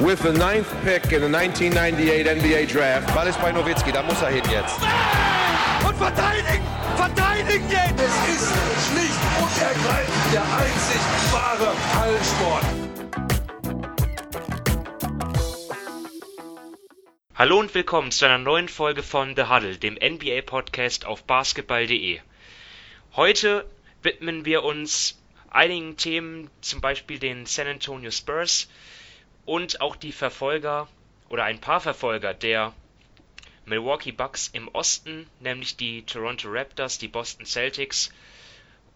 with the ninth pick in the 1998 NBA Draft. Ball ist bei Nowitzki, da muss er hin jetzt. Und verteidigen! Verteidigen jetzt! Es ist schlicht und ergreifend der einzig wahre Hallensport. Hallo und willkommen zu einer neuen Folge von The Huddle, dem NBA-Podcast auf basketball.de. Heute widmen wir uns einigen Themen, zum Beispiel den San Antonio Spurs und auch die Verfolger oder ein paar Verfolger der Milwaukee Bucks im Osten, nämlich die Toronto Raptors, die Boston Celtics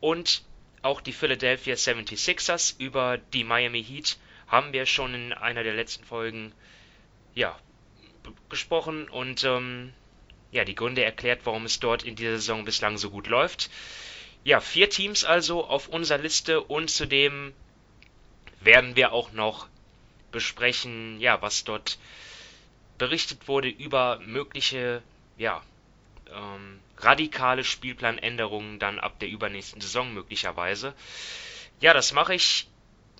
und auch die Philadelphia 76ers. Über die Miami Heat haben wir schon in einer der letzten Folgen ja, gesprochen und ähm, ja, die Gründe erklärt, warum es dort in dieser Saison bislang so gut läuft. Ja, vier Teams also auf unserer Liste und zudem werden wir auch noch besprechen, ja, was dort berichtet wurde über mögliche, ja, ähm, radikale Spielplanänderungen dann ab der übernächsten Saison möglicherweise. Ja, das mache ich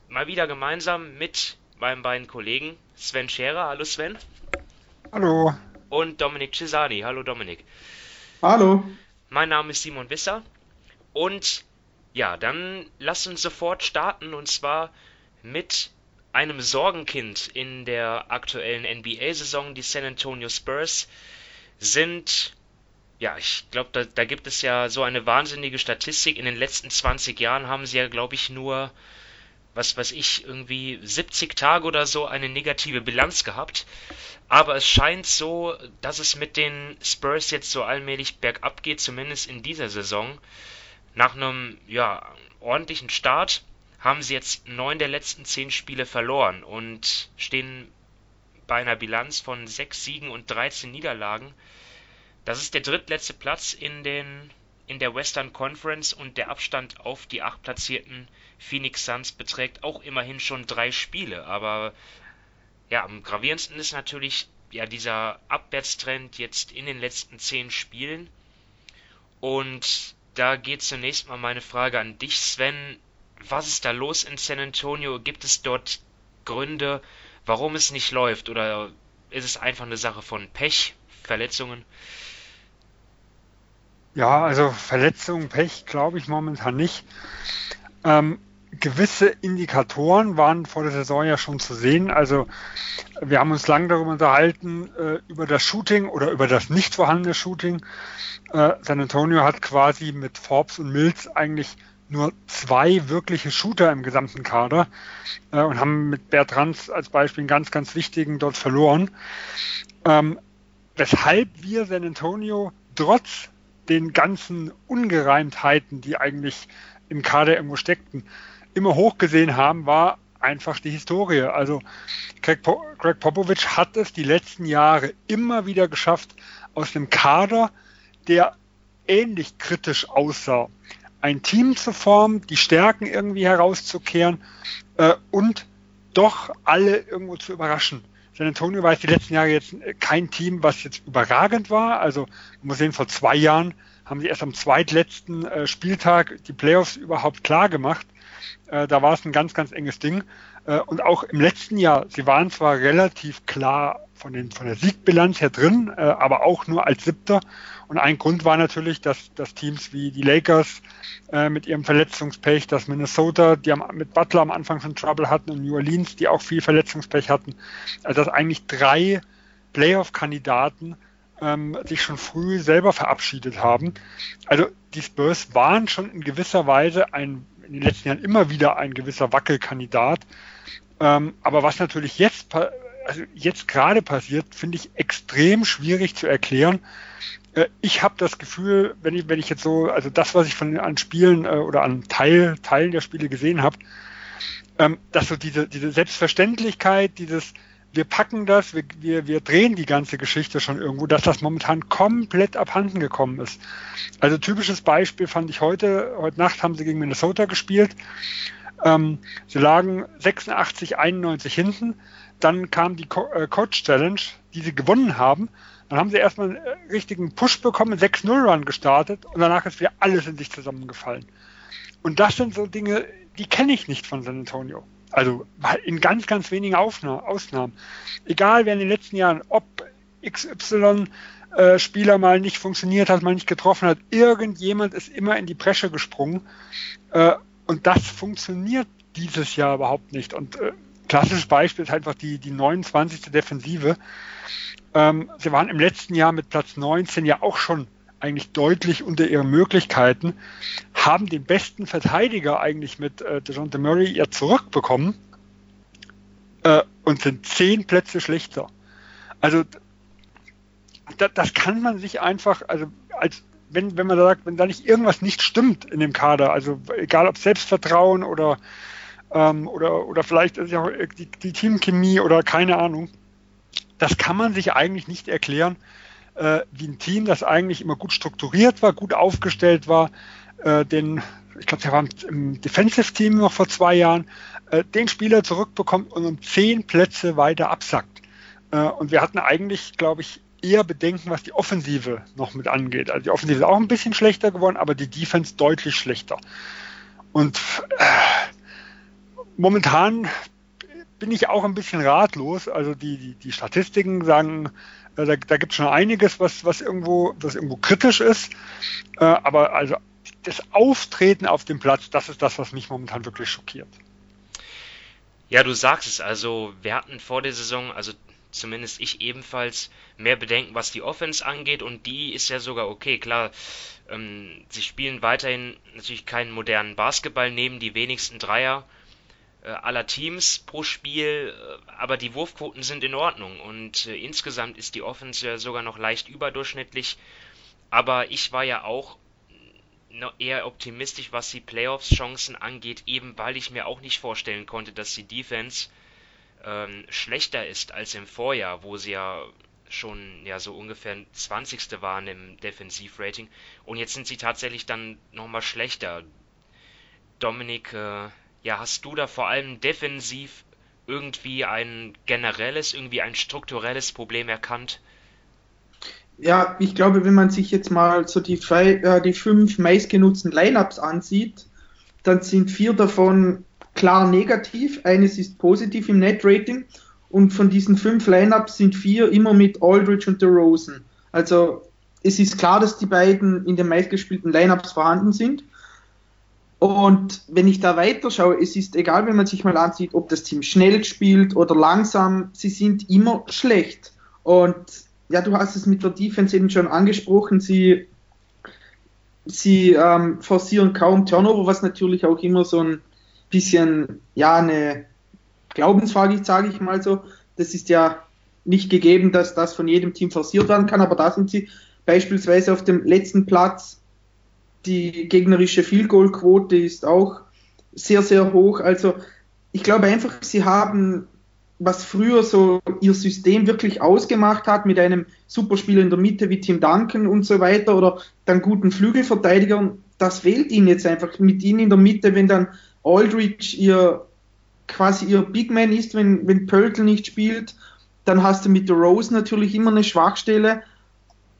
mal wieder gemeinsam mit meinen beiden Kollegen Sven Scherer. Hallo Sven. Hallo. Und Dominik Cesani. Hallo Dominik. Hallo. Mein Name ist Simon Wisser und ja, dann lasst uns sofort starten und zwar mit einem Sorgenkind in der aktuellen NBA-Saison. Die San Antonio Spurs sind, ja, ich glaube, da, da, gibt es ja so eine wahnsinnige Statistik. In den letzten 20 Jahren haben sie ja, glaube ich, nur, was weiß ich, irgendwie 70 Tage oder so eine negative Bilanz gehabt. Aber es scheint so, dass es mit den Spurs jetzt so allmählich bergab geht, zumindest in dieser Saison nach einem ja, ordentlichen Start haben sie jetzt neun der letzten zehn Spiele verloren und stehen bei einer Bilanz von sechs Siegen und 13 Niederlagen. Das ist der drittletzte Platz in, den, in der Western Conference und der Abstand auf die acht platzierten Phoenix Suns beträgt auch immerhin schon drei Spiele. Aber ja, am gravierendsten ist natürlich ja dieser Abwärtstrend jetzt in den letzten zehn Spielen. Und da geht zunächst mal meine Frage an dich, Sven. Was ist da los in San Antonio? Gibt es dort Gründe, warum es nicht läuft? Oder ist es einfach eine Sache von Pech, Verletzungen? Ja, also Verletzungen, Pech glaube ich momentan nicht. Ähm, gewisse Indikatoren waren vor der Saison ja schon zu sehen. Also wir haben uns lange darüber unterhalten, äh, über das Shooting oder über das nicht vorhandene Shooting. Äh, San Antonio hat quasi mit Forbes und Mills eigentlich nur zwei wirkliche Shooter im gesamten Kader äh, und haben mit Bertrands als Beispiel einen ganz, ganz wichtigen dort verloren. Ähm, weshalb wir San Antonio trotz den ganzen Ungereimtheiten, die eigentlich im Kader irgendwo steckten, immer hochgesehen haben, war einfach die Historie. Also Greg, po Greg Popovich hat es die letzten Jahre immer wieder geschafft, aus einem Kader, der ähnlich kritisch aussah, ein Team zu formen, die Stärken irgendwie herauszukehren äh, und doch alle irgendwo zu überraschen. San Antonio war jetzt die letzten Jahre jetzt kein Team, was jetzt überragend war. Also man muss sehen, vor zwei Jahren haben sie erst am zweitletzten äh, Spieltag die Playoffs überhaupt klar gemacht. Äh, da war es ein ganz, ganz enges Ding. Äh, und auch im letzten Jahr, sie waren zwar relativ klar von, den, von der Siegbilanz her drin, äh, aber auch nur als Siebter. Und ein Grund war natürlich, dass, dass Teams wie die Lakers äh, mit ihrem Verletzungspech, dass Minnesota, die am, mit Butler am Anfang schon Trouble hatten und New Orleans, die auch viel Verletzungspech hatten, also dass eigentlich drei Playoff-Kandidaten ähm, sich schon früh selber verabschiedet haben. Also die Spurs waren schon in gewisser Weise ein in den letzten Jahren immer wieder ein gewisser Wackelkandidat. Ähm, aber was natürlich jetzt, also jetzt gerade passiert, finde ich extrem schwierig zu erklären. Äh, ich habe das Gefühl, wenn ich, wenn ich jetzt so, also das, was ich von an Spielen äh, oder an Teil, Teilen der Spiele gesehen habe, ähm, dass so diese, diese Selbstverständlichkeit, dieses wir packen das, wir, wir, wir drehen die ganze Geschichte schon irgendwo, dass das momentan komplett abhanden gekommen ist. Also typisches Beispiel fand ich heute, heute Nacht haben sie gegen Minnesota gespielt. Ähm, sie lagen 86, 91 hinten. Dann kam die Co äh, Coach Challenge, die sie gewonnen haben. Dann haben sie erstmal einen äh, richtigen Push bekommen, 6-0-Run gestartet und danach ist wieder alles in sich zusammengefallen. Und das sind so Dinge, die kenne ich nicht von San Antonio. Also in ganz, ganz wenigen Ausnahmen. Egal wer in den letzten Jahren, ob XY äh, mal nicht funktioniert hat, mal nicht getroffen hat, irgendjemand ist immer in die Bresche gesprungen. Äh, und das funktioniert dieses Jahr überhaupt nicht. Und äh, klassisches Beispiel ist einfach die, die 29. Defensive. Ähm, sie waren im letzten Jahr mit Platz 19 ja auch schon eigentlich deutlich unter ihren Möglichkeiten, haben den besten Verteidiger eigentlich mit äh, DeJounte Murray ja zurückbekommen äh, und sind zehn Plätze schlechter. Also da, das kann man sich einfach, also als wenn, wenn man sagt, wenn da nicht irgendwas nicht stimmt in dem Kader, also egal ob Selbstvertrauen oder ähm, oder, oder vielleicht ist ja auch die, die Teamchemie oder keine Ahnung, das kann man sich eigentlich nicht erklären, äh, wie ein Team, das eigentlich immer gut strukturiert war, gut aufgestellt war, äh, den, ich glaube, der war im Defensive-Team noch vor zwei Jahren, äh, den Spieler zurückbekommt und um zehn Plätze weiter absackt. Äh, und wir hatten eigentlich, glaube ich, eher Bedenken, was die Offensive noch mit angeht. Also die Offensive ist auch ein bisschen schlechter geworden, aber die Defense deutlich schlechter. Und äh, momentan bin ich auch ein bisschen ratlos. Also die, die, die Statistiken sagen, äh, da, da gibt es schon einiges, was, was, irgendwo, was irgendwo kritisch ist. Äh, aber also das Auftreten auf dem Platz, das ist das, was mich momentan wirklich schockiert. Ja, du sagst es. Also wir hatten vor der Saison, also zumindest ich ebenfalls, mehr Bedenken, was die Offense angeht. Und die ist ja sogar okay. Klar, ähm, sie spielen weiterhin natürlich keinen modernen Basketball, nehmen die wenigsten Dreier aller Teams pro Spiel, äh, aber die Wurfquoten sind in Ordnung und äh, insgesamt ist die Offense sogar noch leicht überdurchschnittlich. Aber ich war ja auch eher optimistisch, was die Playoffs-Chancen angeht, eben weil ich mir auch nicht vorstellen konnte, dass die Defense ähm, schlechter ist als im Vorjahr, wo sie ja schon ja so ungefähr 20. waren im Defensivrating und jetzt sind sie tatsächlich dann nochmal schlechter. Dominik, äh, ja, hast du da vor allem defensiv irgendwie ein generelles, irgendwie ein strukturelles Problem erkannt? Ja, ich glaube, wenn man sich jetzt mal so die, äh, die fünf meistgenutzten Lineups ansieht, dann sind vier davon klar negativ, eines ist positiv im Net-Rating und von diesen fünf Lineups sind vier immer mit Aldridge und DeRozan. Also es ist klar, dass die beiden in den meistgespielten Lineups vorhanden sind und wenn ich da weiter schaue, es ist egal, wenn man sich mal ansieht, ob das Team schnell spielt oder langsam, sie sind immer schlecht. Und ja, du hast es mit der Defense eben schon angesprochen, sie, sie ähm, forcieren kaum Turnover, was natürlich auch immer so ein bisschen, ja, eine Glaubensfrage, sage ich mal so. Das ist ja nicht gegeben, dass das von jedem Team forciert werden kann, aber da sind sie beispielsweise auf dem letzten Platz die gegnerische Field Goal Quote ist auch sehr, sehr hoch. Also ich glaube einfach, sie haben, was früher so ihr System wirklich ausgemacht hat, mit einem Superspieler in der Mitte wie Tim Duncan und so weiter oder dann guten Flügelverteidigern, das fehlt ihnen jetzt einfach. Mit ihnen in der Mitte, wenn dann Aldridge ihr quasi ihr Big Man ist, wenn, wenn Pöltl nicht spielt, dann hast du mit der Rose natürlich immer eine Schwachstelle.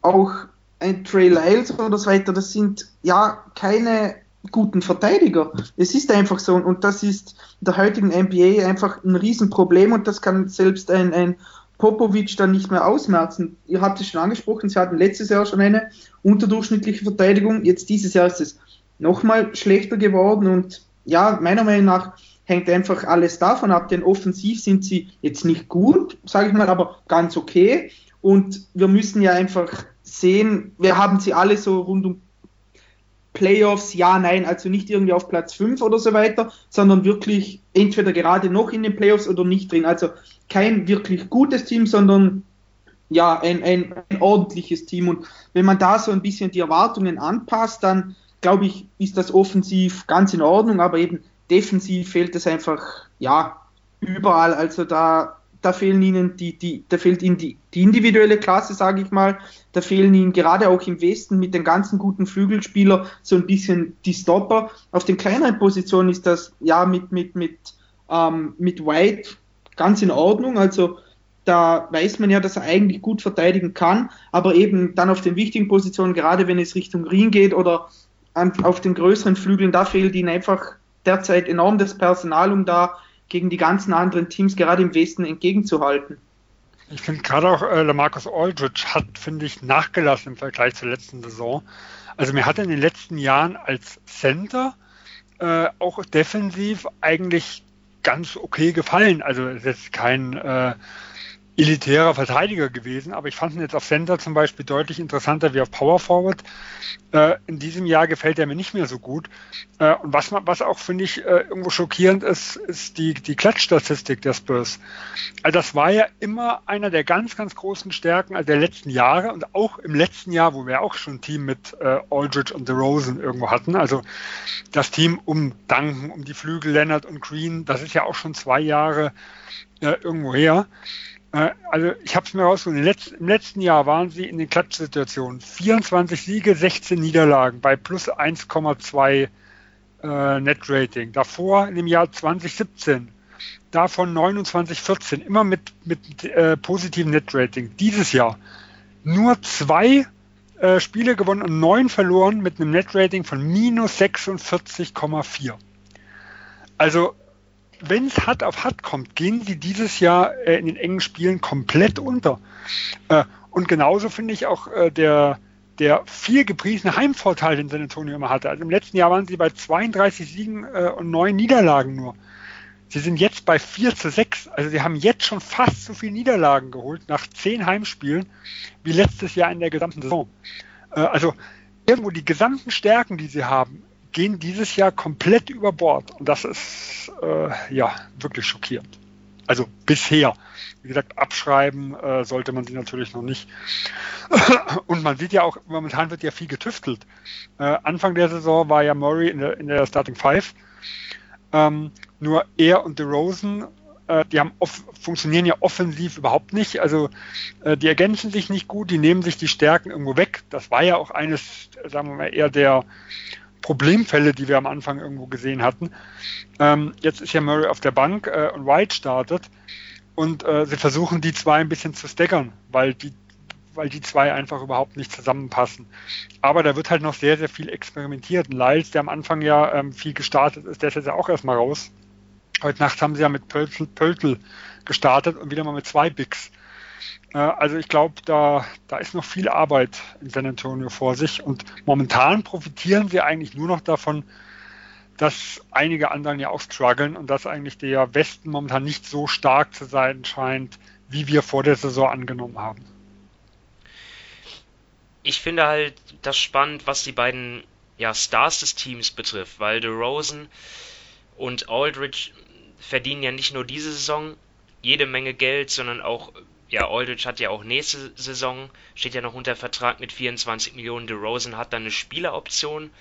Auch ein Trey Lyles oder so weiter, das sind ja keine guten Verteidiger. Es ist einfach so und das ist in der heutigen NBA einfach ein Riesenproblem und das kann selbst ein, ein Popovic dann nicht mehr ausmerzen. Ihr habt es schon angesprochen, sie hatten letztes Jahr schon eine unterdurchschnittliche Verteidigung, jetzt dieses Jahr ist es nochmal schlechter geworden und ja, meiner Meinung nach hängt einfach alles davon ab, denn offensiv sind sie jetzt nicht gut, sage ich mal, aber ganz okay und wir müssen ja einfach sehen, wir haben sie alle so rund um Playoffs, ja, nein, also nicht irgendwie auf Platz 5 oder so weiter, sondern wirklich entweder gerade noch in den Playoffs oder nicht drin. Also kein wirklich gutes Team, sondern ja, ein, ein, ein ordentliches Team. Und wenn man da so ein bisschen die Erwartungen anpasst, dann glaube ich, ist das offensiv ganz in Ordnung, aber eben defensiv fehlt es einfach, ja, überall. Also da da fehlen ihnen die, die, da fehlt ihnen die, die individuelle Klasse, sage ich mal. Da fehlen ihnen gerade auch im Westen mit den ganzen guten Flügelspielern so ein bisschen die Stopper. Auf den kleineren Positionen ist das ja mit, mit, mit, ähm, mit White ganz in Ordnung. Also da weiß man ja, dass er eigentlich gut verteidigen kann, aber eben dann auf den wichtigen Positionen, gerade wenn es Richtung Ring geht oder an, auf den größeren Flügeln, da fehlt ihnen einfach derzeit enorm das Personal, um da gegen die ganzen anderen Teams gerade im Westen entgegenzuhalten. Ich finde gerade auch äh, Lamarcus Aldridge hat, finde ich, nachgelassen im Vergleich zur letzten Saison. Also mir hat er in den letzten Jahren als Center äh, auch defensiv eigentlich ganz okay gefallen. Also es ist jetzt kein äh, elitärer Verteidiger gewesen, aber ich fand ihn jetzt auf Center zum Beispiel deutlich interessanter wie auf Power Forward. Äh, in diesem Jahr gefällt er mir nicht mehr so gut. Äh, und was, was auch, finde ich, äh, irgendwo schockierend ist, ist die, die Klatschstatistik der Spurs. Also das war ja immer einer der ganz, ganz großen Stärken also der letzten Jahre und auch im letzten Jahr, wo wir auch schon ein Team mit äh, Aldridge und DeRozan irgendwo hatten. Also das Team um Duncan, um die Flügel Leonard und Green, das ist ja auch schon zwei Jahre äh, irgendwo her. Äh, also ich habe es mir rausgefunden, im letzten Jahr waren sie in den Klatschsituationen 24 Siege, 16 Niederlagen bei plus 1,2 äh, Net-Rating. Davor dem Jahr 2017 davon 29, 14, immer mit, mit äh, positivem Net-Rating. Dieses Jahr nur zwei äh, Spiele gewonnen und neun verloren mit einem Net-Rating von minus 46,4. Also wenn es hart auf hart kommt, gehen sie dieses Jahr äh, in den engen Spielen komplett unter. Äh, und genauso finde ich auch äh, der, der viel gepriesene Heimvorteil, den San Antonio immer hatte. Also im letzten Jahr waren sie bei 32 Siegen äh, und 9 Niederlagen nur. Sie sind jetzt bei 4 zu 6. Also sie haben jetzt schon fast so viele Niederlagen geholt nach 10 Heimspielen wie letztes Jahr in der gesamten Saison. Äh, also irgendwo die gesamten Stärken, die sie haben, gehen dieses Jahr komplett über Bord. Und das ist äh, ja wirklich schockierend. Also bisher. Wie gesagt, abschreiben äh, sollte man sie natürlich noch nicht. und man sieht ja auch, momentan wird ja viel getüftelt. Äh, Anfang der Saison war ja Murray in der, in der Starting Five. Ähm, nur er und DeRozan, äh, die haben off funktionieren ja offensiv überhaupt nicht. Also äh, die ergänzen sich nicht gut, die nehmen sich die Stärken irgendwo weg. Das war ja auch eines, sagen wir mal, eher der Problemfälle, die wir am Anfang irgendwo gesehen hatten. Ähm, jetzt ist ja Murray auf der Bank äh, und White startet und äh, sie versuchen die zwei ein bisschen zu staggern, weil die, weil die zwei einfach überhaupt nicht zusammenpassen. Aber da wird halt noch sehr, sehr viel experimentiert. Lyles, der am Anfang ja ähm, viel gestartet ist, der ist jetzt ja auch erstmal raus. Heute Nacht haben sie ja mit Pöltl, Pöltl gestartet und wieder mal mit zwei Bigs. Äh, also ich glaube, da, da ist noch viel Arbeit in San Antonio vor sich und momentan profitieren sie eigentlich nur noch davon, dass einige anderen ja auch strugglen und dass eigentlich der Westen momentan nicht so stark zu sein scheint, wie wir vor der Saison angenommen haben. Ich finde halt das spannend, was die beiden ja, Stars des Teams betrifft, weil DeRozan und Aldridge verdienen ja nicht nur diese Saison jede Menge Geld, sondern auch ja, Aldridge hat ja auch nächste Saison, steht ja noch unter Vertrag mit 24 Millionen. DeRozan hat dann eine Spieleroption.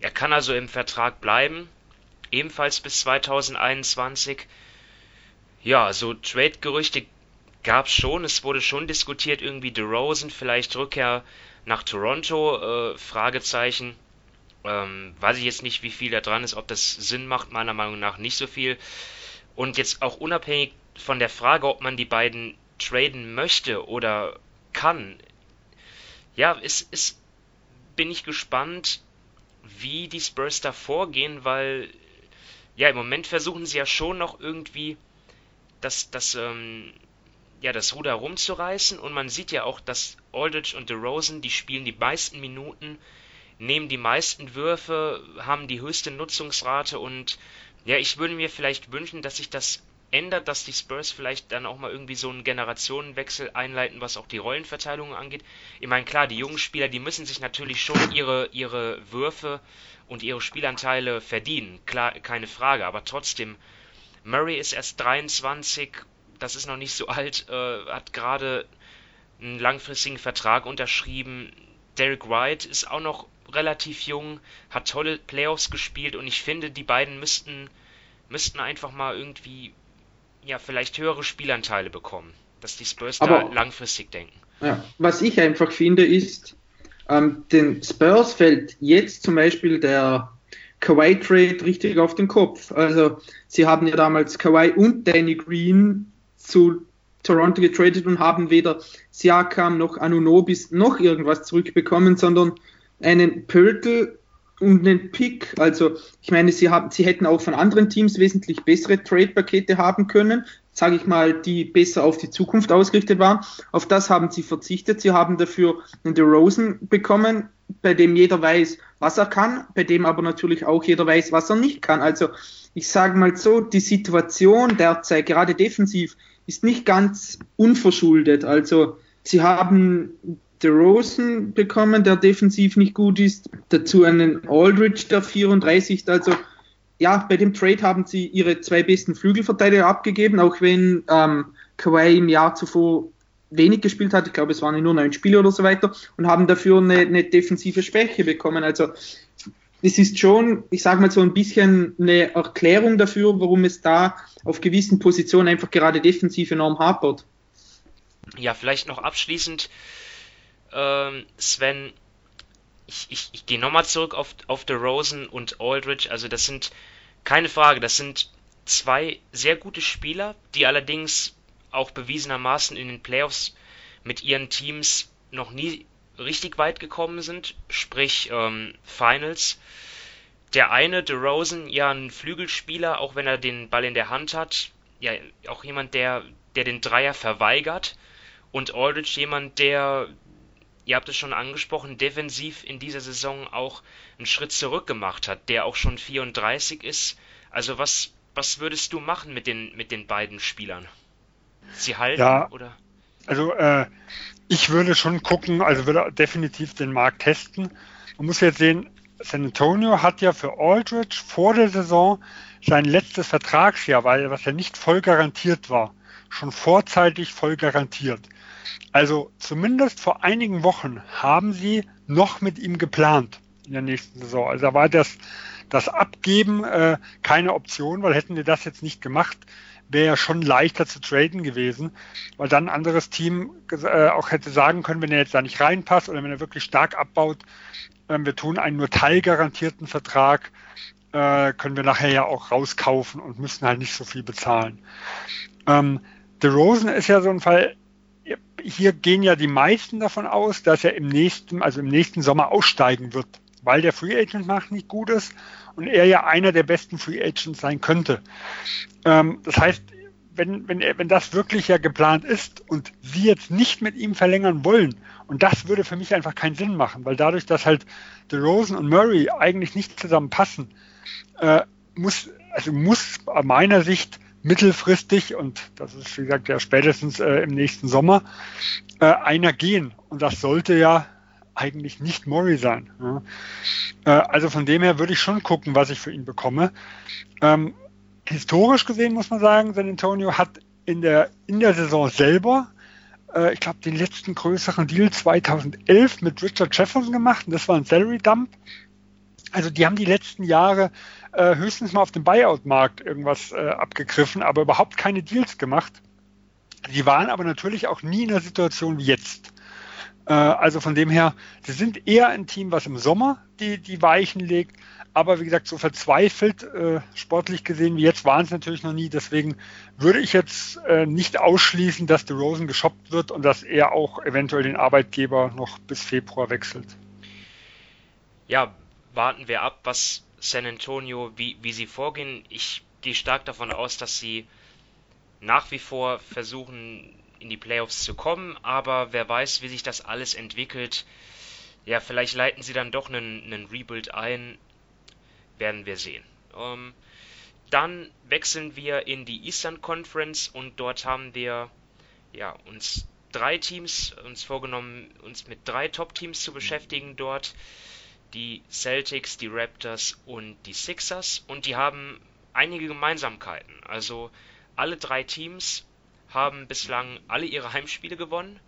Er kann also im Vertrag bleiben, ebenfalls bis 2021. Ja, so Trade-Gerüchte gab es schon. Es wurde schon diskutiert, irgendwie DeRozan, vielleicht Rückkehr nach Toronto, äh, Fragezeichen. Ähm, weiß ich jetzt nicht, wie viel da dran ist, ob das Sinn macht, meiner Meinung nach nicht so viel. Und jetzt auch unabhängig von der Frage, ob man die beiden traden möchte oder kann, ja, ist, ist, bin ich gespannt, wie die Spurs da vorgehen, weil ja, im Moment versuchen sie ja schon noch irgendwie das, das, ähm, ja, das Ruder rumzureißen. Und man sieht ja auch, dass Aldridge und DeRozan, die spielen die meisten Minuten, nehmen die meisten Würfe, haben die höchste Nutzungsrate. Und ja, ich würde mir vielleicht wünschen, dass sich das ändert, dass die Spurs vielleicht dann auch mal irgendwie so einen Generationenwechsel einleiten, was auch die Rollenverteilung angeht. Ich meine, klar, die jungen Spieler, die müssen sich natürlich schon ihre, ihre Würfe und ihre Spielanteile verdienen, klar, keine Frage, aber trotzdem, Murray ist erst 23, das ist noch nicht so alt, äh, hat gerade einen langfristigen Vertrag unterschrieben. Derek White ist auch noch relativ jung, hat tolle Playoffs gespielt und ich finde, die beiden müssten müssten einfach mal irgendwie ja, vielleicht höhere Spielanteile bekommen, dass die Spurs Aber, da langfristig denken. Ja, was ich einfach finde, ist, ähm, den Spurs fällt jetzt zum Beispiel der Kawhi Trade richtig auf den Kopf. Also, sie haben ja damals Kawhi und Danny Green zu Toronto getradet und haben weder Siakam noch Anunobis noch irgendwas zurückbekommen, sondern einen Pöltl und einen Pick. Also ich meine, sie, haben, sie hätten auch von anderen Teams wesentlich bessere Trade-Pakete haben können, sage ich mal, die besser auf die Zukunft ausgerichtet waren. Auf das haben sie verzichtet. Sie haben dafür einen DeRozan bekommen, bei dem jeder weiß, was er kann, bei dem aber natürlich auch jeder weiß, was er nicht kann. Also ich sage mal so, die Situation derzeit, gerade defensiv, ist nicht ganz unverschuldet. Also sie haben DeRozan bekommen, der defensiv nicht gut ist, dazu einen Aldridge, der 34 ist. Also ja, bei dem Trade haben sie ihre zwei besten Flügelverteidiger abgegeben, auch wenn ähm, Kawhi im Jahr zuvor wenig gespielt hat. Ich glaube, es waren nur neun Spiele oder so weiter und haben dafür eine, eine defensive Schwäche bekommen. Also es ist schon, ich sage mal so ein bisschen eine Erklärung dafür, warum es da auf gewissen Positionen einfach gerade defensiv enorm hapert. Ja, vielleicht noch abschließend, ähm, Sven, ich, ich, ich gehe nochmal zurück auf, auf Rosen und Aldridge. Also das sind keine Frage, das sind zwei sehr gute Spieler, die allerdings auch bewiesenermaßen in den Playoffs mit ihren Teams noch nie richtig weit gekommen sind, sprich ähm, Finals. Der eine, DeRozan, ja ein Flügelspieler, auch wenn er den Ball in der Hand hat, ja auch jemand, der, der den Dreier verweigert und Aldridge jemand, der, ihr habt es schon angesprochen, defensiv in dieser Saison auch einen Schritt zurück gemacht hat, der auch schon 34 ist. Also was, was würdest du machen mit den, mit den beiden Spielern? Sie halten ja, oder? Also äh, ich würde schon gucken, also würde definitiv den Markt testen. Man muss jetzt sehen, San Antonio hat ja für Aldridge vor der Saison sein letztes Vertragsjahr, weil was ja nicht voll garantiert war, schon vorzeitig voll garantiert. Also zumindest vor einigen Wochen haben sie noch mit ihm geplant in der nächsten Saison. Also da war das, das Abgeben äh, keine Option, weil hätten wir das jetzt nicht gemacht, wäre ja schon leichter zu traden gewesen, weil dann ein anderes Team äh, auch hätte sagen können, wenn er jetzt da nicht reinpasst oder wenn er wirklich stark abbaut, äh, wir tun einen nur teilgarantierten Vertrag, äh, können wir nachher ja auch rauskaufen und müssen halt nicht so viel bezahlen. Ähm, Rosen ist ja so ein Fall, hier gehen ja die meisten davon aus, dass er im nächsten, also im nächsten Sommer aussteigen wird, weil der Free Agent Markt nicht gut ist und er ja einer der besten Free Agents sein könnte. Ähm, das heißt, wenn, wenn, wenn das wirklich ja geplant ist und sie jetzt nicht mit ihm verlängern wollen, und das würde für mich einfach keinen Sinn machen, weil dadurch, dass halt DeRozan und Murray eigentlich nicht zusammenpassen, äh, muss, also muss aus meiner Sicht mittelfristig, und das ist wie gesagt ja spätestens äh, im nächsten Sommer, äh, einer gehen. Und das sollte ja eigentlich nicht Murray sein. Ja. Äh, also von dem her würde ich schon gucken, was ich für ihn bekomme. Ähm, historisch gesehen muss man sagen, San Antonio hat in der, in der Saison selber, äh, ich glaube, den letzten größeren Deal 2011 mit Richard Jefferson gemacht und das war ein Salary Dump. Also die haben die letzten Jahre äh, höchstens mal auf dem Buyout-Markt irgendwas äh, abgegriffen, aber überhaupt keine Deals gemacht. Sie waren aber natürlich auch nie in der Situation wie jetzt. Äh, also von dem her, sie sind eher ein Team, was im Sommer die, die Weichen legt. Aber wie gesagt, so verzweifelt, äh, sportlich gesehen wie jetzt, waren es natürlich noch nie. Deswegen würde ich jetzt äh, nicht ausschließen, dass die Rosen geshoppt wird und dass er auch eventuell den Arbeitgeber noch bis Februar wechselt. Ja, warten wir ab, was San Antonio, wie, wie sie vorgehen. Ich gehe stark davon aus, dass sie nach wie vor versuchen, in die Playoffs zu kommen, aber wer weiß, wie sich das alles entwickelt. Ja, vielleicht leiten sie dann doch einen, einen Rebuild ein. Werden wir sehen. Ähm, dann wechseln wir in die Eastern Conference und dort haben wir ja, uns drei Teams uns vorgenommen, uns mit drei Top-Teams zu beschäftigen dort. Die Celtics, die Raptors und die Sixers. Und die haben einige Gemeinsamkeiten. Also alle drei Teams haben bislang alle ihre Heimspiele gewonnen.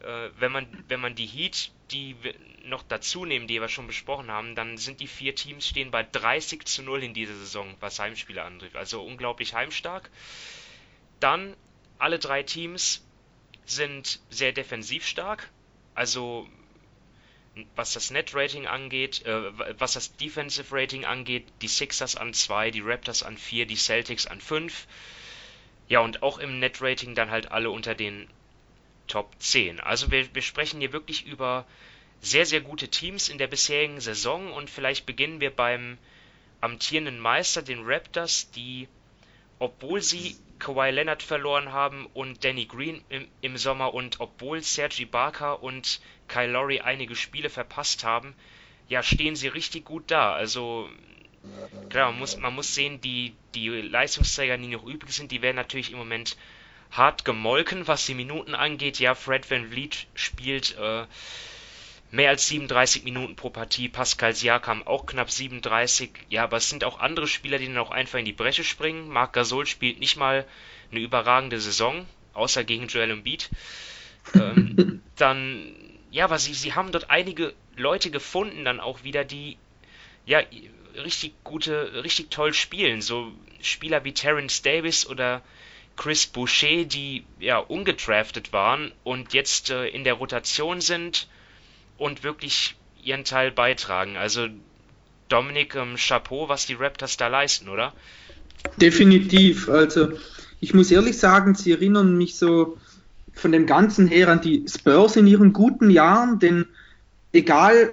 Äh, wenn, man, wenn man die Heat, die wir noch dazu nehmen, die wir schon besprochen haben, dann sind die vier Teams stehen bei 30 zu 0 in dieser Saison, was Heimspiele antrifft. Also unglaublich heimstark. Dann alle drei Teams sind sehr defensiv stark. Also was das Net-Rating angeht, äh, was das Defensive Rating angeht, die Sixers an 2, die Raptors an 4, die Celtics an 5. Ja, und auch im Net-Rating dann halt alle unter den Top 10. Also wir, wir sprechen hier wirklich über sehr, sehr gute Teams in der bisherigen Saison und vielleicht beginnen wir beim amtierenden Meister, den Raptors, die, obwohl sie Kawhi Leonard verloren haben und Danny Green im, im Sommer und obwohl Sergi Barker und Lowry einige Spiele verpasst haben, ja, stehen sie richtig gut da. Also klar, man muss, man muss sehen, die, die Leistungsträger, die noch übrig sind, die werden natürlich im Moment hart gemolken, was die Minuten angeht. Ja, Fred Van Vliet spielt äh, mehr als 37 Minuten pro Partie, Pascal Siakam auch knapp 37. Ja, aber es sind auch andere Spieler, die dann auch einfach in die Bresche springen. Marc Gasol spielt nicht mal eine überragende Saison, außer gegen Joel Embiid. Ähm, dann, ja, aber sie, sie haben dort einige Leute gefunden, dann auch wieder, die ja richtig gute, richtig toll spielen. So Spieler wie Terence Davis oder Chris Boucher, die ja ungedraftet waren und jetzt äh, in der Rotation sind und wirklich ihren Teil beitragen. Also Dominik, ähm, Chapeau, was die Raptors da leisten, oder? Definitiv. Also ich muss ehrlich sagen, sie erinnern mich so von dem Ganzen her an die Spurs in ihren guten Jahren, denn egal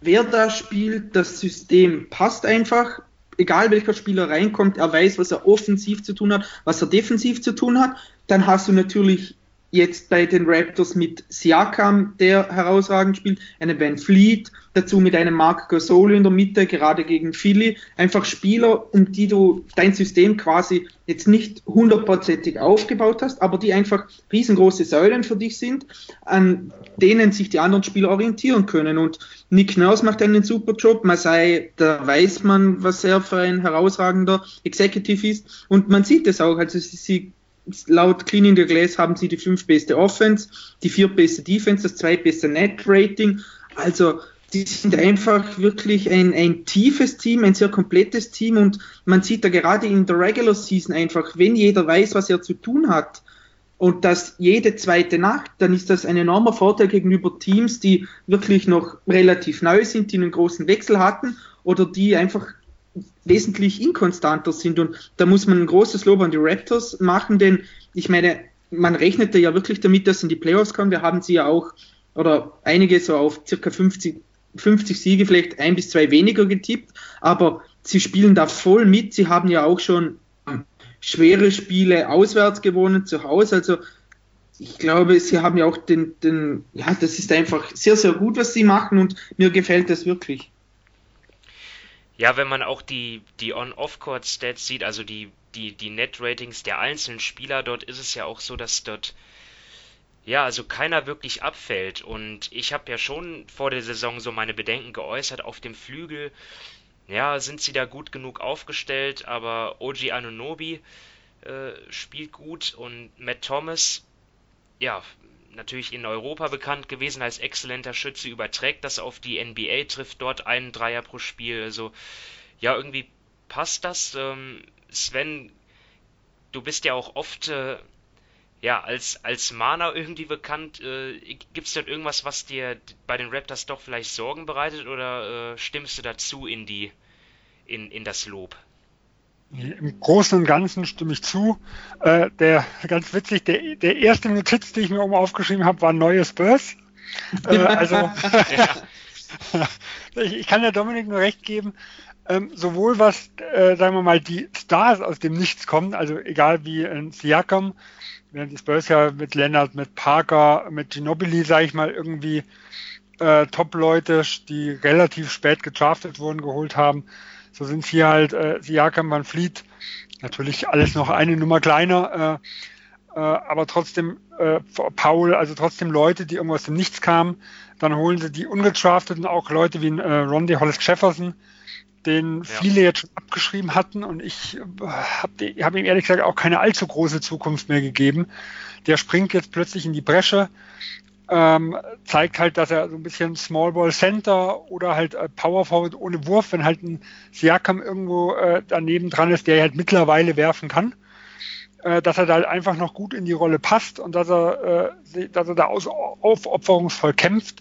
wer da spielt, das System passt einfach. Egal welcher Spieler reinkommt, er weiß, was er offensiv zu tun hat, was er defensiv zu tun hat. Dann hast du natürlich jetzt bei den Raptors mit Siakam, der herausragend spielt, einen Van Fleet, dazu mit einem Marc Gasol in der Mitte, gerade gegen Philly. Einfach Spieler, um die du dein System quasi jetzt nicht hundertprozentig aufgebaut hast, aber die einfach riesengroße Säulen für dich sind, an denen sich die anderen Spieler orientieren können. Und Nick Nurse macht einen super Job. Masai, da weiß man, was er für ein herausragender Executive ist. Und man sieht es auch. Also sie laut Cleaning the Glass haben sie die fünf beste Offense, die vier beste Defense, das zweitbeste Net Rating. Also die sind einfach wirklich ein, ein tiefes Team, ein sehr komplettes Team und man sieht da gerade in der Regular Season einfach, wenn jeder weiß, was er zu tun hat und das jede zweite Nacht, dann ist das ein enormer Vorteil gegenüber Teams, die wirklich noch relativ neu sind, die einen großen Wechsel hatten oder die einfach wesentlich inkonstanter sind. Und da muss man ein großes Lob an die Raptors machen, denn ich meine, man rechnete ja wirklich damit, dass in die Playoffs kommen. Wir haben sie ja auch, oder einige so auf circa 50, 50 Siege, vielleicht ein bis zwei weniger getippt, aber sie spielen da voll mit. Sie haben ja auch schon schwere Spiele auswärts gewonnen, zu Hause. Also ich glaube, sie haben ja auch den, den, ja, das ist einfach sehr, sehr gut, was sie machen und mir gefällt das wirklich. Ja, wenn man auch die, die On-Off-Court-Stats sieht, also die, die, die Net-Ratings der einzelnen Spieler, dort ist es ja auch so, dass dort ja, also keiner wirklich abfällt. Und ich habe ja schon vor der Saison so meine Bedenken geäußert auf dem Flügel. Ja, sind sie da gut genug aufgestellt, aber Oji Anunobi äh, spielt gut und Matt Thomas, ja, natürlich in Europa bekannt gewesen als exzellenter Schütze, überträgt das auf die NBA, trifft dort einen Dreier pro Spiel. Also ja, irgendwie passt das. Ähm, Sven, du bist ja auch oft äh, ja, als, als Mana irgendwie bekannt. Äh, Gibt es dort irgendwas, was dir bei den Raptors doch vielleicht Sorgen bereitet oder äh, stimmst du dazu in die in, in das Lob? Im Großen und Ganzen stimme ich zu. Äh, der ganz witzig, der, der erste Notiz, die ich mir oben aufgeschrieben habe, war neue Spurs. Äh, also ich, ich, kann der Dominik nur recht geben. Ähm, sowohl was, äh, sagen wir mal, die Stars aus dem Nichts kommen, also egal wie ein Siakam, während die Spurs ja mit Leonard, mit Parker, mit Ginobili, sage ich mal, irgendwie äh, Top-Leute, die relativ spät gedraftet wurden, geholt haben. So sind hier halt äh, Siakam, Van Fleet, natürlich alles noch eine Nummer kleiner, äh, äh, aber trotzdem äh, Paul, also trotzdem Leute, die irgendwo aus dem Nichts kamen. Dann holen sie die ungedrafteten auch Leute wie äh, Rondy Hollis Jefferson, den ja. viele jetzt schon abgeschrieben hatten und ich äh, habe hab ihm ehrlich gesagt auch keine allzu große Zukunft mehr gegeben. Der springt jetzt plötzlich in die Bresche, ähm, zeigt halt, dass er so ein bisschen Small Ball Center oder halt äh, Power Forward ohne Wurf, wenn halt ein Siakam irgendwo äh, daneben dran ist, der halt mittlerweile werfen kann, äh, dass er da halt einfach noch gut in die Rolle passt und dass er, äh, dass er da aus, aufopferungsvoll kämpft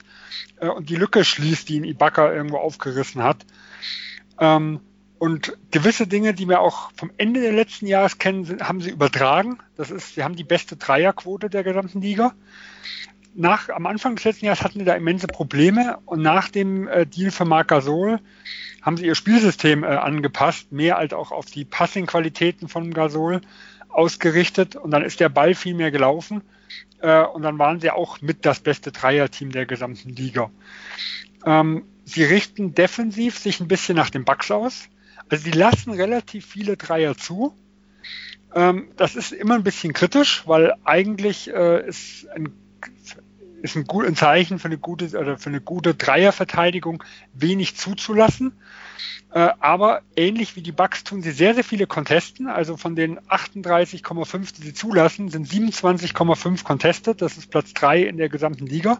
äh, und die Lücke schließt, die ihn Ibaka irgendwo aufgerissen hat. Ähm, und gewisse Dinge, die wir auch vom Ende des letzten Jahres kennen, sind, haben sie übertragen. Das ist, sie haben die beste Dreierquote der gesamten Liga nach, am Anfang des letzten Jahres hatten sie da immense Probleme und nach dem äh, Deal für Marc Gasol haben sie ihr Spielsystem äh, angepasst, mehr als auch auf die Passing-Qualitäten von Gasol ausgerichtet und dann ist der Ball viel mehr gelaufen äh, und dann waren sie auch mit das beste Dreierteam der gesamten Liga. Ähm, sie richten defensiv sich ein bisschen nach den Bucks aus. Also sie lassen relativ viele Dreier zu. Ähm, das ist immer ein bisschen kritisch, weil eigentlich äh, ist ein ist ein, gut, Zeichen für eine gute oder für eine gute Dreierverteidigung wenig zuzulassen. Äh, aber ähnlich wie die Bucks tun sie sehr, sehr viele Contesten. Also von den 38,5, die sie zulassen, sind 27,5 contested. Das ist Platz 3 in der gesamten Liga.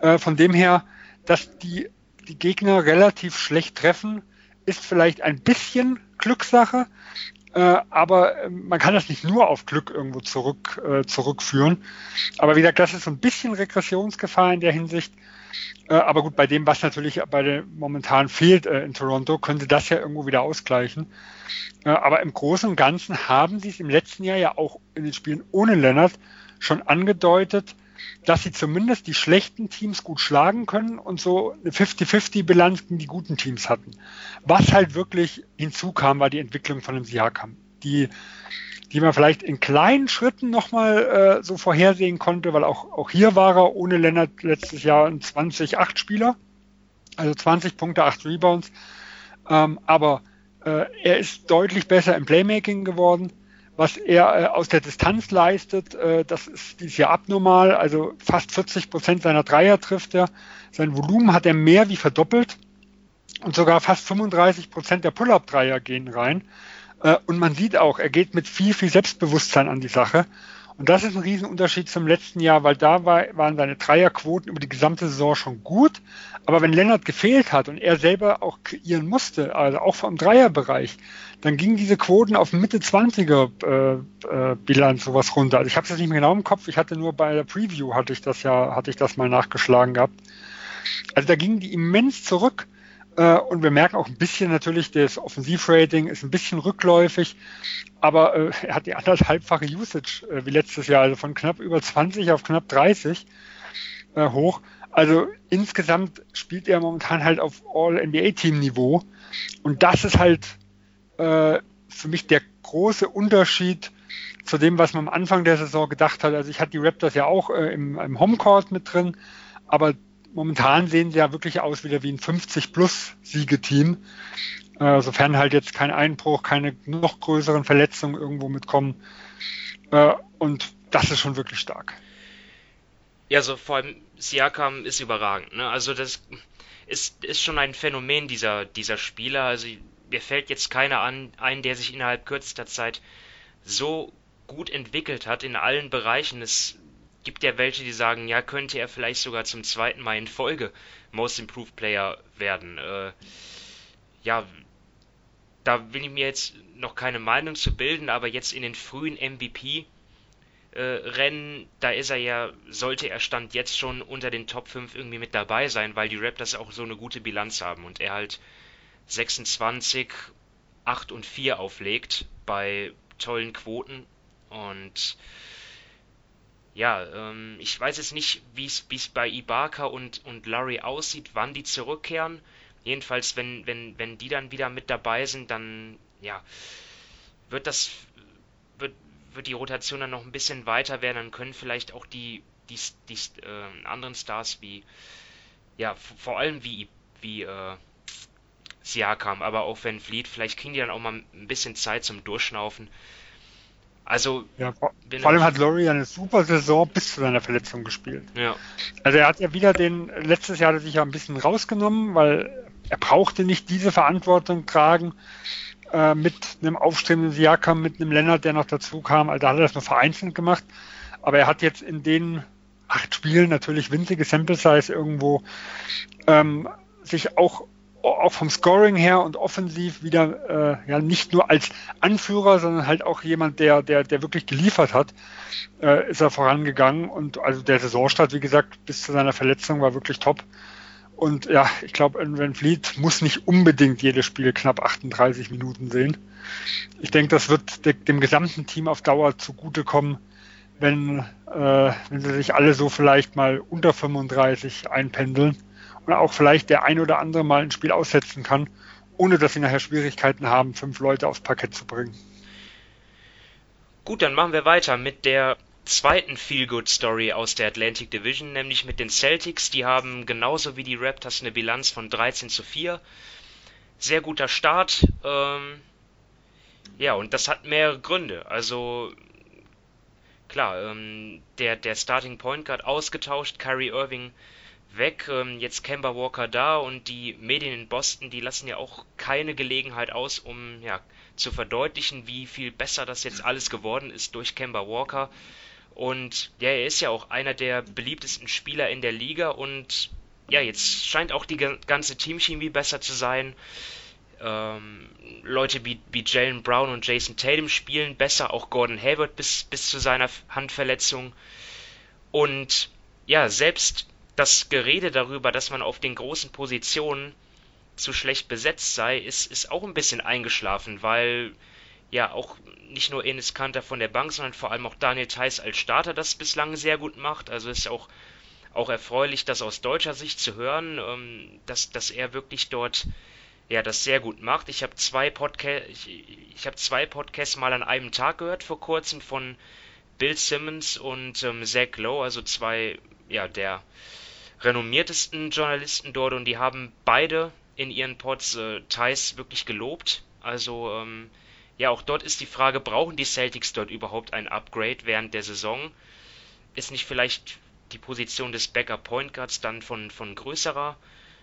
Äh, von dem her, dass die, die Gegner relativ schlecht treffen, ist vielleicht ein bisschen Glückssache. Äh, aber äh, man kann das nicht nur auf Glück irgendwo zurück, äh, zurückführen. Aber wie gesagt, das ist so ein bisschen Regressionsgefahr in der Hinsicht. Äh, aber gut, bei dem, was natürlich bei der momentan fehlt äh, in Toronto, könnte das ja irgendwo wieder ausgleichen. Äh, aber im Großen und Ganzen haben sie es im letzten Jahr ja auch in den Spielen ohne Leonard schon angedeutet, dass sie zumindest die schlechten Teams gut schlagen können und so eine 50-50-Bilanz gegen die guten Teams hatten. Was halt wirklich hinzukam, war die Entwicklung von dem Siakam, die, die man vielleicht in kleinen Schritten nochmal äh, so vorhersehen konnte, weil auch, auch hier war er ohne Lennart letztes Jahr ein 20-8-Spieler, also 20 Punkte, 8 Rebounds. Ähm, aber äh, er ist deutlich besser im Playmaking geworden was er äh, aus der Distanz leistet, äh, das ist dieses Jahr abnormal. Also fast 40 Prozent seiner Dreier trifft er. Sein Volumen hat er mehr wie verdoppelt. Und sogar fast 35 Prozent der Pull-Up-Dreier gehen rein. Äh, und man sieht auch, er geht mit viel, viel Selbstbewusstsein an die Sache. Und das ist ein Riesenunterschied zum letzten Jahr, weil da war, waren seine Dreierquoten über die gesamte Saison schon gut. Aber wenn Lennart gefehlt hat und er selber auch kreieren musste, also auch vom Dreierbereich, dann gingen diese Quoten auf Mitte 20er äh, äh, Bilanz sowas runter. Also ich habe es jetzt nicht mehr genau im Kopf, ich hatte nur bei der Preview hatte ich das ja, hatte ich das mal nachgeschlagen gehabt. Also da gingen die immens zurück. Äh, und wir merken auch ein bisschen natürlich, das Offensivrating ist ein bisschen rückläufig, aber äh, er hat die anderthalbfache Usage äh, wie letztes Jahr, also von knapp über 20 auf knapp 30 äh, hoch. Also insgesamt spielt er momentan halt auf All-NBA-Team-Niveau. Und das ist halt äh, für mich der große Unterschied zu dem, was man am Anfang der Saison gedacht hat. Also ich hatte die Raptors ja auch äh, im, im Homecourt mit drin, aber momentan sehen sie ja wirklich aus wieder wie ein 50-plus-Siegeteam. Äh, sofern halt jetzt kein Einbruch, keine noch größeren Verletzungen irgendwo mitkommen. Äh, und das ist schon wirklich stark. Ja, so vor allem Siakam ist überragend. Ne? Also das ist, ist schon ein Phänomen dieser, dieser Spieler. Also mir fällt jetzt keiner an, ein, der sich innerhalb kürzester Zeit so gut entwickelt hat in allen Bereichen. Es gibt ja welche, die sagen, ja, könnte er vielleicht sogar zum zweiten Mal in Folge Most Improved Player werden. Äh, ja, da will ich mir jetzt noch keine Meinung zu bilden, aber jetzt in den frühen MVP äh, Rennen, da ist er ja, sollte er Stand jetzt schon unter den Top 5 irgendwie mit dabei sein, weil die Raptors auch so eine gute Bilanz haben und er halt 26, 8 und 4 auflegt bei tollen Quoten und ja, ähm, ich weiß jetzt nicht, wie es bei Ibaka und, und Larry aussieht, wann die zurückkehren. Jedenfalls, wenn, wenn, wenn die dann wieder mit dabei sind, dann ja, wird das wird, wird die Rotation dann noch ein bisschen weiter werden, dann können vielleicht auch die, die, die äh, anderen Stars wie ja, vor allem wie, wie äh, Siakam, aber auch Van Fleet, vielleicht kriegen die dann auch mal ein bisschen Zeit zum Durchschnaufen. Also. Ja, vor, vor allem hat Laurie eine super Saison bis zu seiner Verletzung gespielt. Ja. Also er hat ja wieder den, letztes Jahr hat er sich ja ein bisschen rausgenommen, weil er brauchte nicht diese Verantwortung tragen äh, mit einem aufstrebenden Siakam, mit einem Lennart, der noch dazu kam. Also da hat er das nur vereinzelt gemacht. Aber er hat jetzt in den acht Spielen natürlich winzige Sample Size irgendwo ähm, sich auch auch vom Scoring her und offensiv wieder äh, ja nicht nur als Anführer, sondern halt auch jemand, der der der wirklich geliefert hat, äh, ist er vorangegangen und also der Saisonstart, wie gesagt, bis zu seiner Verletzung war wirklich top. Und ja, ich glaube, Van Fleet muss nicht unbedingt jedes Spiel knapp 38 Minuten sehen. Ich denke, das wird de dem gesamten Team auf Dauer zugutekommen, wenn, äh, wenn sie sich alle so vielleicht mal unter 35 einpendeln und auch vielleicht der ein oder andere mal ein Spiel aussetzen kann, ohne dass sie nachher Schwierigkeiten haben, fünf Leute aufs Parkett zu bringen. Gut, dann machen wir weiter mit der zweiten Feel-Good-Story aus der Atlantic Division, nämlich mit den Celtics. Die haben genauso wie die Raptors eine Bilanz von 13 zu 4. Sehr guter Start. Ähm, ja, und das hat mehrere Gründe. Also klar, ähm, der, der Starting Point Guard ausgetauscht, Kyrie Irving weg, ähm, jetzt Kemba Walker da und die Medien in Boston, die lassen ja auch keine Gelegenheit aus, um ja, zu verdeutlichen, wie viel besser das jetzt alles geworden ist durch Kemba Walker. Und ja, er ist ja auch einer der beliebtesten Spieler in der Liga und ja, jetzt scheint auch die ganze Teamchemie besser zu sein. Ähm, Leute wie, wie Jalen Brown und Jason Tatum spielen besser, auch Gordon Hayward bis, bis zu seiner Handverletzung. Und ja, selbst das Gerede darüber, dass man auf den großen Positionen zu schlecht besetzt sei, ist, ist auch ein bisschen eingeschlafen, weil ja auch nicht nur Enes Kanter von der Bank, sondern vor allem auch Daniel Theiss als Starter das bislang sehr gut macht. Also ist auch, auch erfreulich, das aus deutscher Sicht zu hören, ähm, dass, dass er wirklich dort ja das sehr gut macht. Ich habe zwei Podcasts, ich, ich habe zwei Podcasts mal an einem Tag gehört vor kurzem von Bill Simmons und ähm, Zach Lowe, also zwei ja der renommiertesten Journalisten dort und die haben beide in ihren Pods äh, Thais wirklich gelobt. Also ähm, ja, auch dort ist die Frage, brauchen die Celtics dort überhaupt ein Upgrade während der Saison? Ist nicht vielleicht die Position des Backup Point Guards dann von, von größerer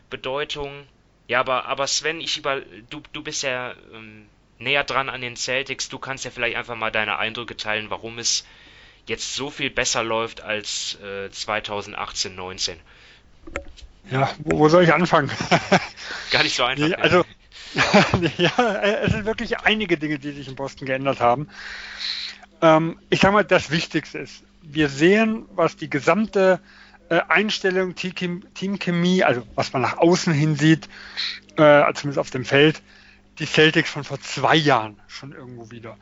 Bedeutung? Ja, aber, aber Sven, ich über, du, du bist ja ähm, näher dran an den Celtics. Du kannst ja vielleicht einfach mal deine Eindrücke teilen, warum es jetzt so viel besser läuft als äh, 2018, 19. Ja, wo, wo soll ich anfangen? Gar nicht so einfach. Nee, also, ja, es sind wirklich einige Dinge, die sich in Boston geändert haben. Ähm, ich sage mal, das Wichtigste ist, wir sehen, was die gesamte äh, Einstellung, Teamchemie, also was man nach außen hin sieht, äh, zumindest auf dem Feld, die Celtics von vor zwei Jahren schon irgendwo wieder.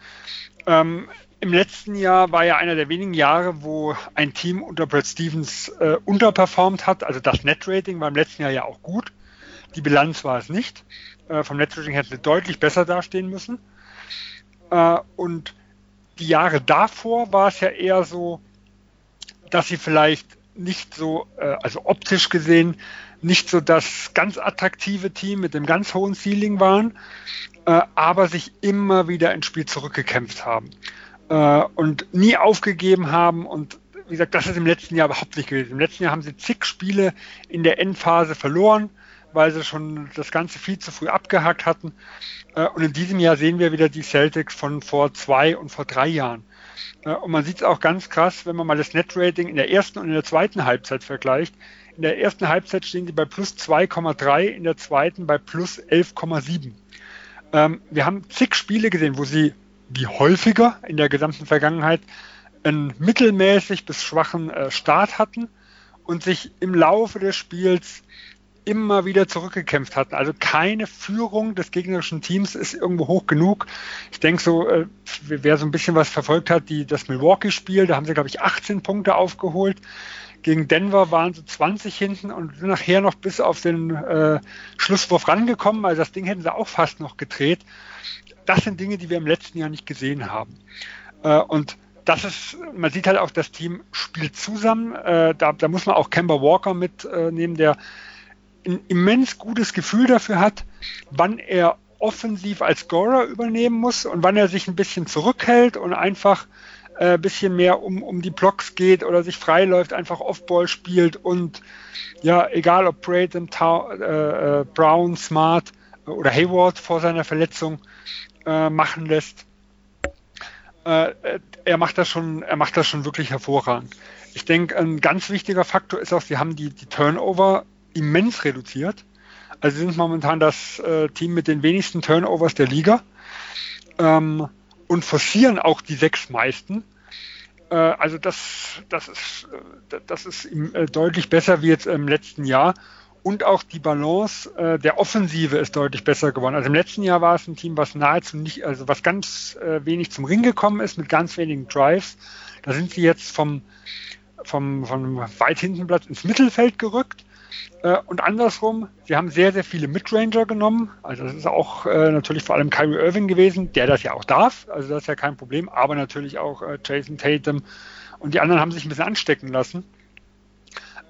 Ähm, Im letzten Jahr war ja einer der wenigen Jahre, wo ein Team unter Brad Stevens äh, unterperformt hat. Also das Net-Rating war im letzten Jahr ja auch gut. Die Bilanz war es nicht. Äh, vom Net-Rating hätte deutlich besser dastehen müssen. Äh, und die Jahre davor war es ja eher so, dass sie vielleicht nicht so, äh, also optisch gesehen, nicht so das ganz attraktive Team mit dem ganz hohen Ceiling waren, äh, aber sich immer wieder ins Spiel zurückgekämpft haben äh, und nie aufgegeben haben und wie gesagt, das ist im letzten Jahr überhaupt nicht gewesen. Im letzten Jahr haben sie zig Spiele in der Endphase verloren, weil sie schon das Ganze viel zu früh abgehakt hatten. Äh, und in diesem Jahr sehen wir wieder die Celtics von vor zwei und vor drei Jahren. Äh, und man sieht es auch ganz krass, wenn man mal das Net-Rating in der ersten und in der zweiten Halbzeit vergleicht. In der ersten Halbzeit stehen sie bei plus 2,3, in der zweiten bei plus 11,7. Ähm, wir haben zig Spiele gesehen, wo sie, wie häufiger in der gesamten Vergangenheit, einen mittelmäßig bis schwachen äh, Start hatten und sich im Laufe des Spiels immer wieder zurückgekämpft hatten. Also keine Führung des gegnerischen Teams ist irgendwo hoch genug. Ich denke so, äh, wer so ein bisschen was verfolgt hat, die, das Milwaukee-Spiel, da haben sie, glaube ich, 18 Punkte aufgeholt. Gegen Denver waren sie 20 hinten und sind nachher noch bis auf den äh, Schlusswurf rangekommen. Also das Ding hätten sie auch fast noch gedreht. Das sind Dinge, die wir im letzten Jahr nicht gesehen haben. Äh, und das ist, man sieht halt auch, das Team spielt zusammen. Äh, da, da, muss man auch Kemba Walker mitnehmen, der ein immens gutes Gefühl dafür hat, wann er offensiv als Scorer übernehmen muss und wann er sich ein bisschen zurückhält und einfach äh, bisschen mehr um, um die Blocks geht oder sich freiläuft, einfach Offball spielt und ja, egal ob Brayton, äh, äh, Brown, Smart oder Hayward vor seiner Verletzung äh, machen lässt. Äh, er macht das schon, er macht das schon wirklich hervorragend. Ich denke, ein ganz wichtiger Faktor ist auch, sie haben die, die Turnover immens reduziert. Also sie sind momentan das äh, Team mit den wenigsten Turnovers der Liga. Ähm, und forcieren auch die sechs meisten. Äh, also das, das ist, äh, das ist äh, deutlich besser wie jetzt im letzten Jahr. Und auch die Balance äh, der Offensive ist deutlich besser geworden. Also im letzten Jahr war es ein Team, was nahezu nicht, also was ganz äh, wenig zum Ring gekommen ist, mit ganz wenigen Drives. Da sind sie jetzt vom, vom, vom weit hinten Platz ins Mittelfeld gerückt. Äh, und andersrum, sie haben sehr, sehr viele Midranger genommen. Also das ist auch äh, natürlich vor allem Kyrie Irving gewesen, der das ja auch darf. Also das ist ja kein Problem. Aber natürlich auch äh, Jason Tatum. Und die anderen haben sich ein bisschen anstecken lassen.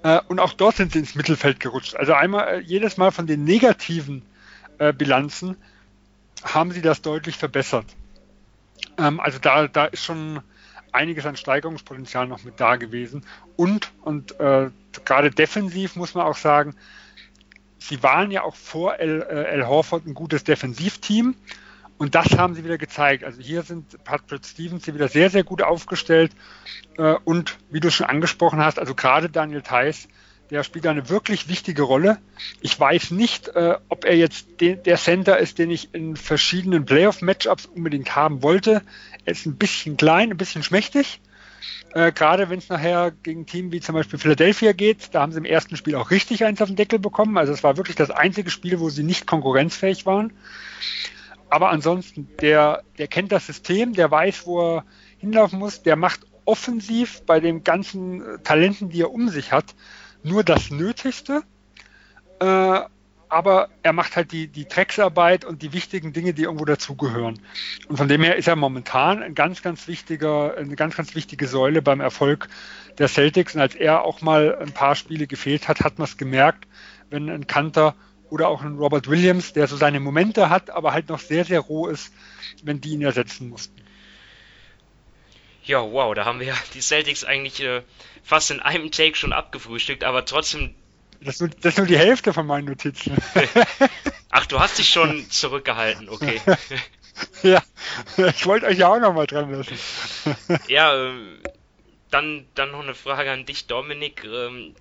Äh, und auch dort sind sie ins Mittelfeld gerutscht. Also einmal, äh, jedes Mal von den negativen äh, Bilanzen haben sie das deutlich verbessert. Ähm, also da, da ist schon einiges an Steigerungspotenzial noch mit da gewesen. Und, und äh, gerade defensiv muss man auch sagen, sie waren ja auch vor El, äh, El Horford ein gutes Defensivteam. Und das haben sie wieder gezeigt. Also hier sind Patrick Stevens hier wieder sehr, sehr gut aufgestellt. Äh, und wie du schon angesprochen hast, also gerade Daniel Theiss, der spielt eine wirklich wichtige Rolle. Ich weiß nicht, äh, ob er jetzt den, der Center ist, den ich in verschiedenen Playoff-Matchups unbedingt haben wollte. Er ist ein bisschen klein, ein bisschen schmächtig. Äh, gerade wenn es nachher gegen Team wie zum Beispiel Philadelphia geht, da haben sie im ersten Spiel auch richtig eins auf den Deckel bekommen. Also es war wirklich das einzige Spiel, wo sie nicht konkurrenzfähig waren. Aber ansonsten, der, der kennt das System, der weiß, wo er hinlaufen muss, der macht offensiv bei den ganzen Talenten, die er um sich hat, nur das Nötigste, äh, aber er macht halt die, die Drecksarbeit und die wichtigen Dinge, die irgendwo dazugehören. Und von dem her ist er momentan ein ganz, ganz wichtiger, eine ganz, ganz wichtige Säule beim Erfolg der Celtics. Und als er auch mal ein paar Spiele gefehlt hat, hat man es gemerkt, wenn ein Kanter oder auch ein Robert Williams, der so seine Momente hat, aber halt noch sehr, sehr roh ist, wenn die ihn ersetzen mussten. Ja, wow, da haben wir die Celtics eigentlich äh, fast in einem Take schon abgefrühstückt, aber trotzdem. Das ist, nur, das ist nur die Hälfte von meinen Notizen. Ach, du hast dich schon zurückgehalten, okay. ja, ich wollte euch ja auch nochmal dran lassen. ja, ähm, dann, dann noch eine Frage an dich, Dominik. Ähm,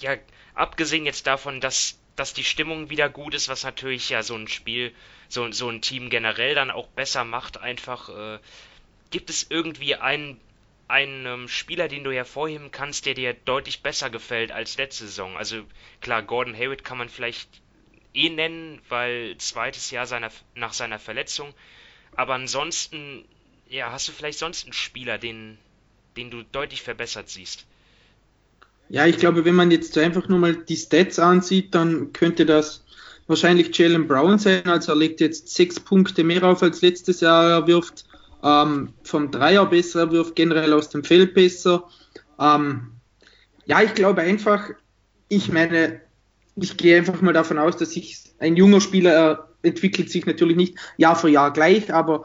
ja, abgesehen jetzt davon, dass, dass die Stimmung wieder gut ist, was natürlich ja so ein Spiel, so, so ein Team generell dann auch besser macht, einfach. Gibt es irgendwie einen, einen ähm, Spieler, den du hervorheben kannst, der dir deutlich besser gefällt als letzte Saison? Also klar, Gordon Hayward kann man vielleicht eh nennen, weil zweites Jahr seiner, nach seiner Verletzung. Aber ansonsten, ja, hast du vielleicht sonst einen Spieler, den, den du deutlich verbessert siehst? Ja, ich glaube, wenn man jetzt einfach nur mal die Stats ansieht, dann könnte das wahrscheinlich Jalen Brown sein. Also er legt jetzt sechs Punkte mehr auf als letztes Jahr. Er wirft ähm, vom Dreier besser, er wirft generell aus dem Feld besser. Ähm, ja, ich glaube einfach, ich meine, ich gehe einfach mal davon aus, dass sich ein junger Spieler entwickelt sich natürlich nicht Jahr für Jahr gleich, aber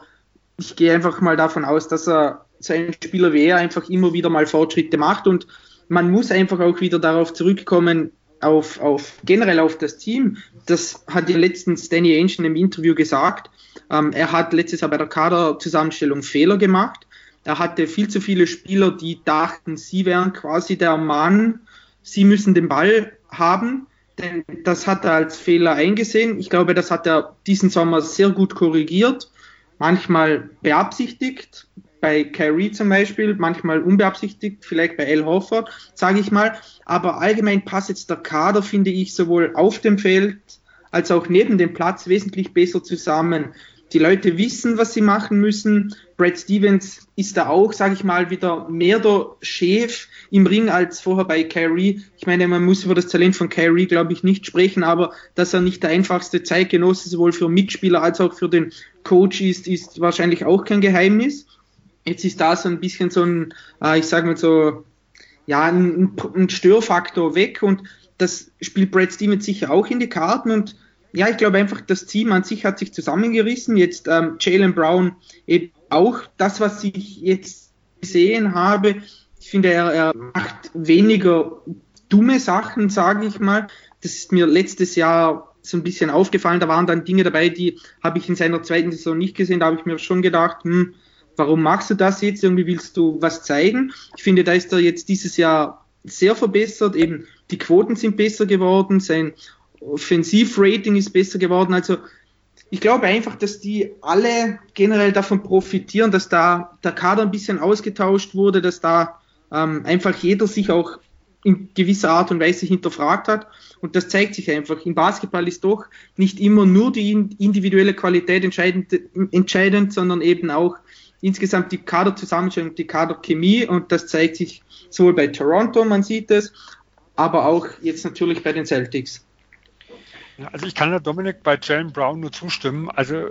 ich gehe einfach mal davon aus, dass er so ein Spieler wie er einfach immer wieder mal Fortschritte macht und man muss einfach auch wieder darauf zurückkommen, auf, auf generell auf das Team. Das hat ja letztens Danny Ainge im Interview gesagt. Ähm, er hat letztes Jahr bei der Kaderzusammenstellung Fehler gemacht. Er hatte viel zu viele Spieler, die dachten, sie wären quasi der Mann, sie müssen den Ball haben. Denn das hat er als Fehler eingesehen. Ich glaube, das hat er diesen Sommer sehr gut korrigiert. Manchmal beabsichtigt, bei Kyrie zum Beispiel, manchmal unbeabsichtigt, vielleicht bei Al Horford, sage ich mal. Aber allgemein passt jetzt der Kader, finde ich, sowohl auf dem Feld als auch neben dem Platz wesentlich besser zusammen. Die Leute wissen, was sie machen müssen. Brad Stevens ist da auch, sage ich mal, wieder mehr der Chef im Ring als vorher bei Kyrie. Ich meine, man muss über das Talent von Kyrie, glaube ich, nicht sprechen, aber dass er nicht der einfachste Zeitgenosse sowohl für Mitspieler als auch für den Coach ist, ist wahrscheinlich auch kein Geheimnis. Jetzt ist da so ein bisschen so ein, äh, ich sage mal so, ja, ein, ein Störfaktor weg und das spielt Brad Stevens sicher auch in die Karten und ja, ich glaube einfach, das Team an sich hat sich zusammengerissen. Jetzt ähm, Jalen Brown eben auch das, was ich jetzt gesehen habe. Ich finde, er, er macht weniger dumme Sachen, sage ich mal. Das ist mir letztes Jahr so ein bisschen aufgefallen. Da waren dann Dinge dabei, die habe ich in seiner zweiten Saison nicht gesehen. Da habe ich mir schon gedacht, hm, warum machst du das jetzt? Irgendwie willst du was zeigen. Ich finde, da ist er jetzt dieses Jahr sehr verbessert. Eben die Quoten sind besser geworden. Sein Offensivrating ist besser geworden. Also ich glaube einfach, dass die alle generell davon profitieren, dass da der Kader ein bisschen ausgetauscht wurde, dass da ähm, einfach jeder sich auch in gewisser Art und Weise hinterfragt hat. Und das zeigt sich einfach. Im Basketball ist doch nicht immer nur die individuelle Qualität entscheidend, entscheidend sondern eben auch insgesamt die Kaderzusammenstellung, die Kaderchemie und das zeigt sich sowohl bei Toronto, man sieht es, aber auch jetzt natürlich bei den Celtics. Also ich kann der Dominik bei Jalen Brown nur zustimmen. Also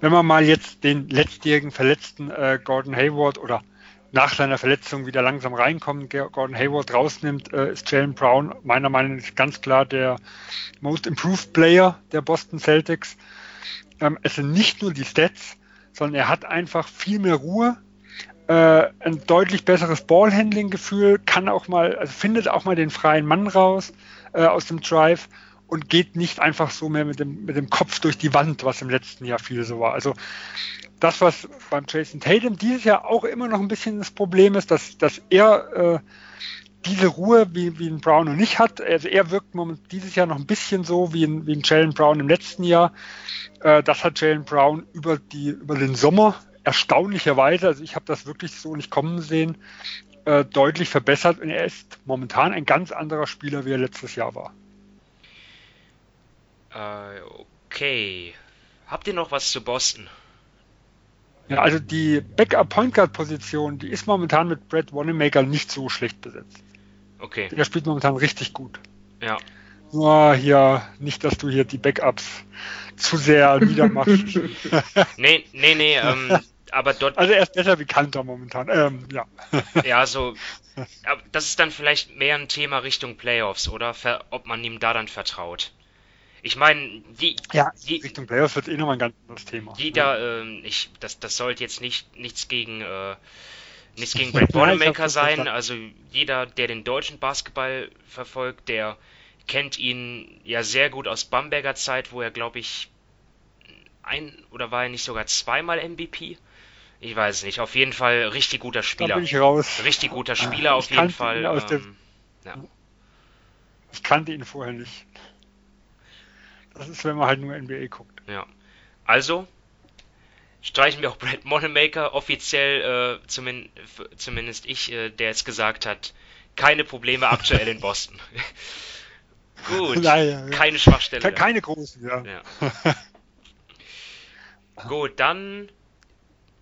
wenn man mal jetzt den letztjährigen verletzten äh, Gordon Hayward oder nach seiner Verletzung wieder langsam reinkommt, Gordon Hayward rausnimmt, äh, ist Jalen Brown meiner Meinung nach ganz klar der Most Improved Player der Boston Celtics. Ähm, es sind nicht nur die Stats, sondern er hat einfach viel mehr Ruhe, äh, ein deutlich besseres Ballhandling-Gefühl, kann auch mal, also findet auch mal den freien Mann raus äh, aus dem Drive und geht nicht einfach so mehr mit dem, mit dem Kopf durch die Wand, was im letzten Jahr viel so war. Also das, was beim Jason Tatum dieses Jahr auch immer noch ein bisschen das Problem ist, dass, dass er äh, diese Ruhe wie, wie ein Brown noch nicht hat. Also er wirkt dieses Jahr noch ein bisschen so wie ein, wie ein Jalen Brown im letzten Jahr. Äh, das hat Jalen Brown über, die, über den Sommer erstaunlicherweise, also ich habe das wirklich so nicht kommen sehen, äh, deutlich verbessert und er ist momentan ein ganz anderer Spieler, wie er letztes Jahr war. Äh, okay. Habt ihr noch was zu Boston? Ja, also die Backup Point Guard Position, die ist momentan mit Brad Wanamaker nicht so schlecht besetzt. Okay. Der spielt momentan richtig gut. Ja. Nur hier, nicht, dass du hier die Backups zu sehr niedermachst. nee, nee, nee, ähm, aber dort. Also er ist besser wie Kanter momentan. Ähm, ja. ja, so. Aber das ist dann vielleicht mehr ein Thema Richtung Playoffs, oder? Ob man ihm da dann vertraut. Ich meine, die, ja, die, Richtung Playoffs wird eh nochmal ein ganz anderes Thema. Die da, ähm, ich, das, das sollte jetzt nicht nichts gegen äh, nichts gegen Brad Wanamaker sein. Also jeder, der den deutschen Basketball verfolgt, der kennt ihn ja sehr gut aus Bamberger Zeit, wo er, glaube ich, ein oder war er nicht sogar zweimal MVP? Ich weiß nicht. Auf jeden Fall richtig guter Spieler. Da bin ich raus. Richtig guter Spieler auf jeden Fall. Ähm, ja. Ich kannte ihn vorher nicht. Das ist, wenn man halt nur NBA guckt. Ja. Also, streichen wir auch Brad Moneymaker offiziell, äh, zumindest, zumindest ich, äh, der es gesagt hat, keine Probleme aktuell in Boston. Gut, ja. keine Schwachstelle. Keine großen, ja. ja. Gut, dann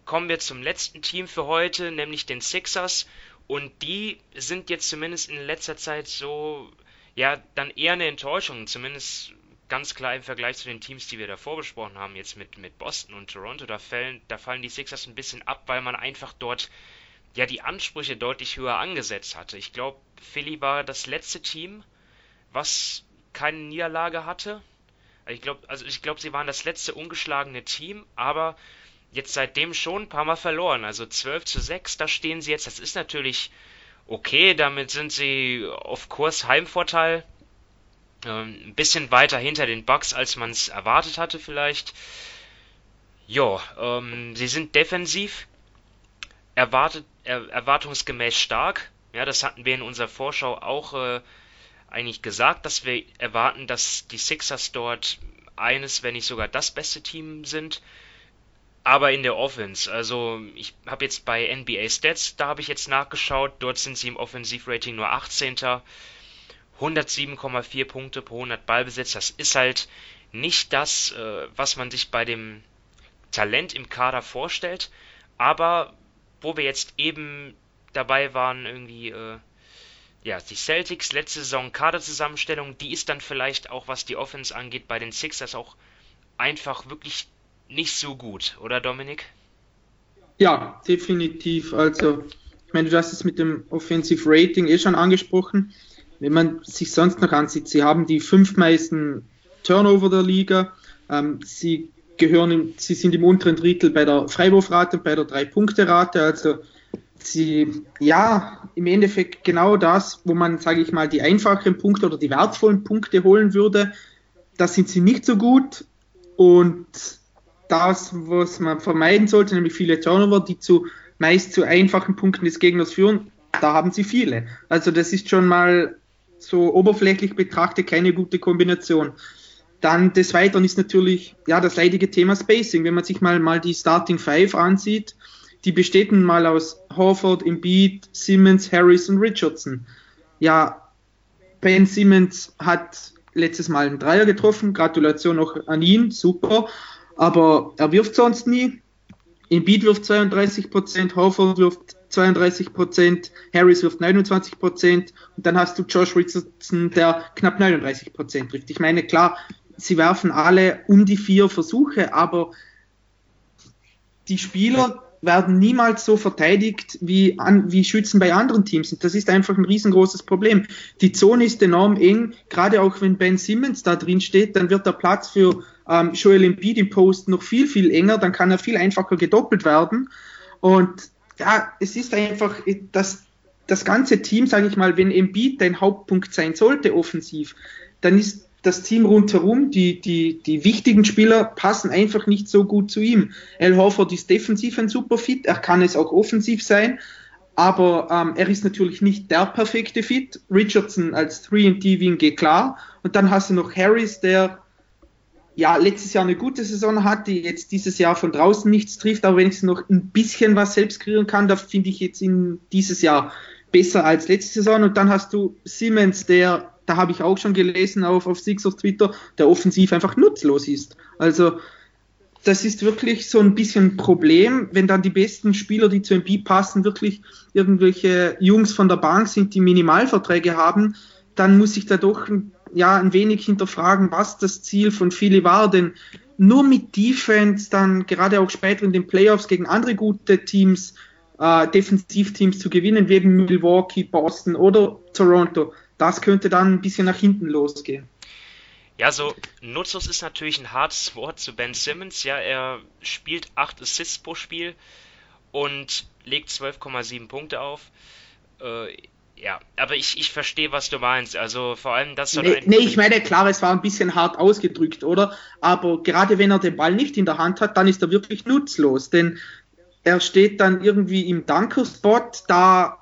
kommen wir zum letzten Team für heute, nämlich den Sixers. Und die sind jetzt zumindest in letzter Zeit so, ja, dann eher eine Enttäuschung, zumindest ganz klar im Vergleich zu den Teams, die wir davor besprochen haben, jetzt mit, mit Boston und Toronto, da fallen, da fallen die Sixers ein bisschen ab, weil man einfach dort ja die Ansprüche deutlich höher angesetzt hatte. Ich glaube, Philly war das letzte Team, was keine Niederlage hatte. Ich glaube, also ich glaube, sie waren das letzte ungeschlagene Team, aber jetzt seitdem schon ein paar Mal verloren. Also 12 zu 6, da stehen sie jetzt. Das ist natürlich okay, damit sind sie auf Kurs Heimvorteil ein bisschen weiter hinter den Bucks, als man es erwartet hatte vielleicht. Ja, ähm, sie sind defensiv erwartet, er, erwartungsgemäß stark. Ja, das hatten wir in unserer Vorschau auch äh, eigentlich gesagt, dass wir erwarten, dass die Sixers dort eines, wenn nicht sogar das beste Team sind. Aber in der Offense, also ich habe jetzt bei NBA Stats, da habe ich jetzt nachgeschaut, dort sind sie im Offensivrating nur 18. 107,4 Punkte pro 100 Ballbesitz, das ist halt nicht das, äh, was man sich bei dem Talent im Kader vorstellt, aber wo wir jetzt eben dabei waren, irgendwie, äh, ja, die Celtics, letzte Saison Kaderzusammenstellung, die ist dann vielleicht auch, was die Offense angeht, bei den Sixers auch einfach wirklich nicht so gut, oder Dominik? Ja, definitiv. Also, ich meine, du hast es mit dem Offensive Rating eh schon angesprochen wenn man sich sonst noch ansieht, sie haben die fünf meisten Turnover der Liga, ähm, sie gehören, im, sie sind im unteren Drittel bei der Freiwurfrate, bei der Drei-Punkte-Rate, also sie, ja, im Endeffekt genau das, wo man, sage ich mal, die einfachen Punkte oder die wertvollen Punkte holen würde, da sind sie nicht so gut. Und das, was man vermeiden sollte, nämlich viele Turnover, die zu meist zu einfachen Punkten des Gegners führen, da haben sie viele. Also das ist schon mal so oberflächlich betrachtet keine gute Kombination. Dann des Weiteren ist natürlich ja das leidige Thema Spacing. Wenn man sich mal, mal die Starting Five ansieht, die besteht nun mal aus Horford, Embiid, Simmons, Harris und Richardson. Ja, Ben Simmons hat letztes Mal einen Dreier getroffen. Gratulation noch an ihn, super. Aber er wirft sonst nie. Embiid wirft 32%, Horford wirft 32%, Harris wirft 29% und dann hast du Josh Richardson, der knapp 39% trifft. Ich meine, klar, sie werfen alle um die vier Versuche, aber die Spieler werden niemals so verteidigt wie, an, wie Schützen bei anderen Teams. Und das ist einfach ein riesengroßes Problem. Die Zone ist enorm eng, gerade auch wenn Ben Simmons da drin steht, dann wird der Platz für ähm, Joel Embiid im Post noch viel, viel enger, dann kann er viel einfacher gedoppelt werden. Und ja, es ist einfach das, das ganze Team, sage ich mal, wenn Embiid dein Hauptpunkt sein sollte offensiv, dann ist das Team rundherum, die, die, die wichtigen Spieler passen einfach nicht so gut zu ihm. Al Horford ist defensiv ein super Fit, er kann es auch offensiv sein, aber ähm, er ist natürlich nicht der perfekte Fit. Richardson als 3D-Wing geht klar. Und dann hast du noch Harris, der ja letztes Jahr eine gute Saison hat, die jetzt dieses Jahr von draußen nichts trifft, aber wenigstens noch ein bisschen was selbst kreieren kann, da finde ich jetzt in dieses Jahr besser als letzte Saison. Und dann hast du Siemens, der da habe ich auch schon gelesen auf, auf Sixers Twitter, der offensiv einfach nutzlos ist. Also das ist wirklich so ein bisschen ein Problem, wenn dann die besten Spieler, die zu MB passen, wirklich irgendwelche Jungs von der Bank sind, die Minimalverträge haben, dann muss ich da doch ja, ein wenig hinterfragen, was das Ziel von Philly war, denn nur mit Defense dann gerade auch später in den Playoffs gegen andere gute Teams, äh, Defensivteams zu gewinnen, wie eben Milwaukee, Boston oder Toronto, das könnte dann ein bisschen nach hinten losgehen. Ja, so nutzlos ist natürlich ein hartes Wort zu Ben Simmons. Ja, er spielt 8 Assists pro Spiel und legt 12,7 Punkte auf. Äh, ja, aber ich, ich verstehe, was du meinst. Also vor allem das. Nee, nee, ich meine, klar, es war ein bisschen hart ausgedrückt, oder? Aber gerade wenn er den Ball nicht in der Hand hat, dann ist er wirklich nutzlos. Denn er steht dann irgendwie im Dunkerspot, da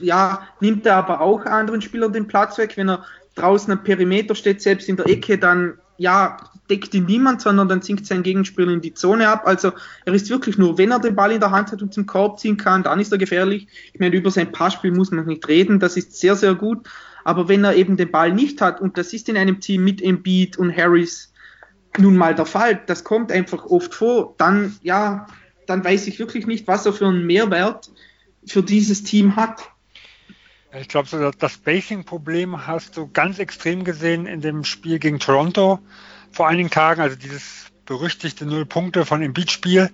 ja, nimmt er aber auch anderen Spielern den Platz weg. Wenn er draußen am Perimeter steht, selbst in der Ecke, dann ja, deckt ihn niemand, sondern dann sinkt sein Gegenspieler in die Zone ab. Also er ist wirklich nur, wenn er den Ball in der Hand hat und zum Korb ziehen kann, dann ist er gefährlich. Ich meine, über sein Passspiel muss man nicht reden, das ist sehr, sehr gut. Aber wenn er eben den Ball nicht hat, und das ist in einem Team mit Embiid und Harris nun mal der Fall, das kommt einfach oft vor, dann ja, dann weiß ich wirklich nicht, was er für einen Mehrwert für dieses Team hat. Ich glaube, das Spacing-Problem hast du ganz extrem gesehen in dem Spiel gegen Toronto vor einigen Tagen, also dieses berüchtigte Null Punkte von dem Beach-Spiel.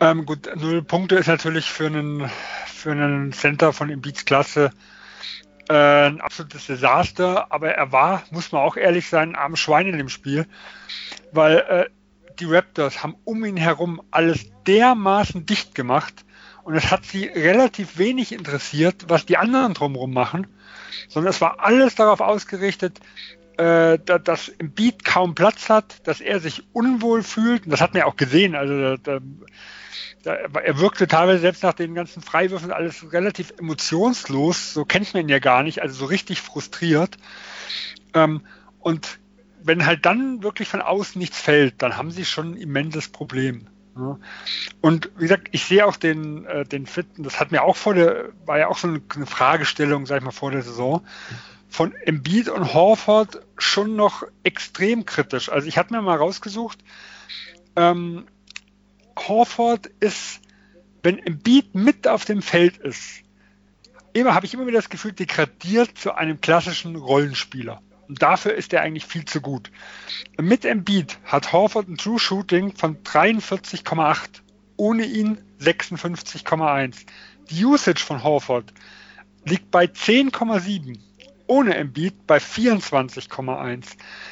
Ähm, gut, Null Punkte ist natürlich für einen, für einen Center von Embiids Klasse äh, ein absolutes Desaster, aber er war, muss man auch ehrlich sein, arm Schwein in dem Spiel, weil äh, die Raptors haben um ihn herum alles dermaßen dicht gemacht, und es hat sie relativ wenig interessiert, was die anderen drumherum machen, sondern es war alles darauf ausgerichtet, äh, dass im Beat kaum Platz hat, dass er sich unwohl fühlt. Und das hat man ja auch gesehen. Also da, da, er wirkte teilweise selbst nach den ganzen Freiwürfen alles relativ emotionslos. So kennt man ihn ja gar nicht, also so richtig frustriert. Ähm, und wenn halt dann wirklich von außen nichts fällt, dann haben sie schon ein immenses Problem. Und wie gesagt, ich sehe auch den, äh, den Fit, das hat mir auch vor der, war ja auch so eine, Fragestellung, sag ich mal, vor der Saison, von Embiid und Horford schon noch extrem kritisch. Also ich hatte mir mal rausgesucht, ähm, Horford ist, wenn Embiid mit auf dem Feld ist, immer habe ich immer wieder das Gefühl, degradiert zu einem klassischen Rollenspieler. Und dafür ist er eigentlich viel zu gut. Mit Embiid hat Horford ein True Shooting von 43,8. Ohne ihn 56,1. Die Usage von Horford liegt bei 10,7. Ohne Embiid bei 24,1.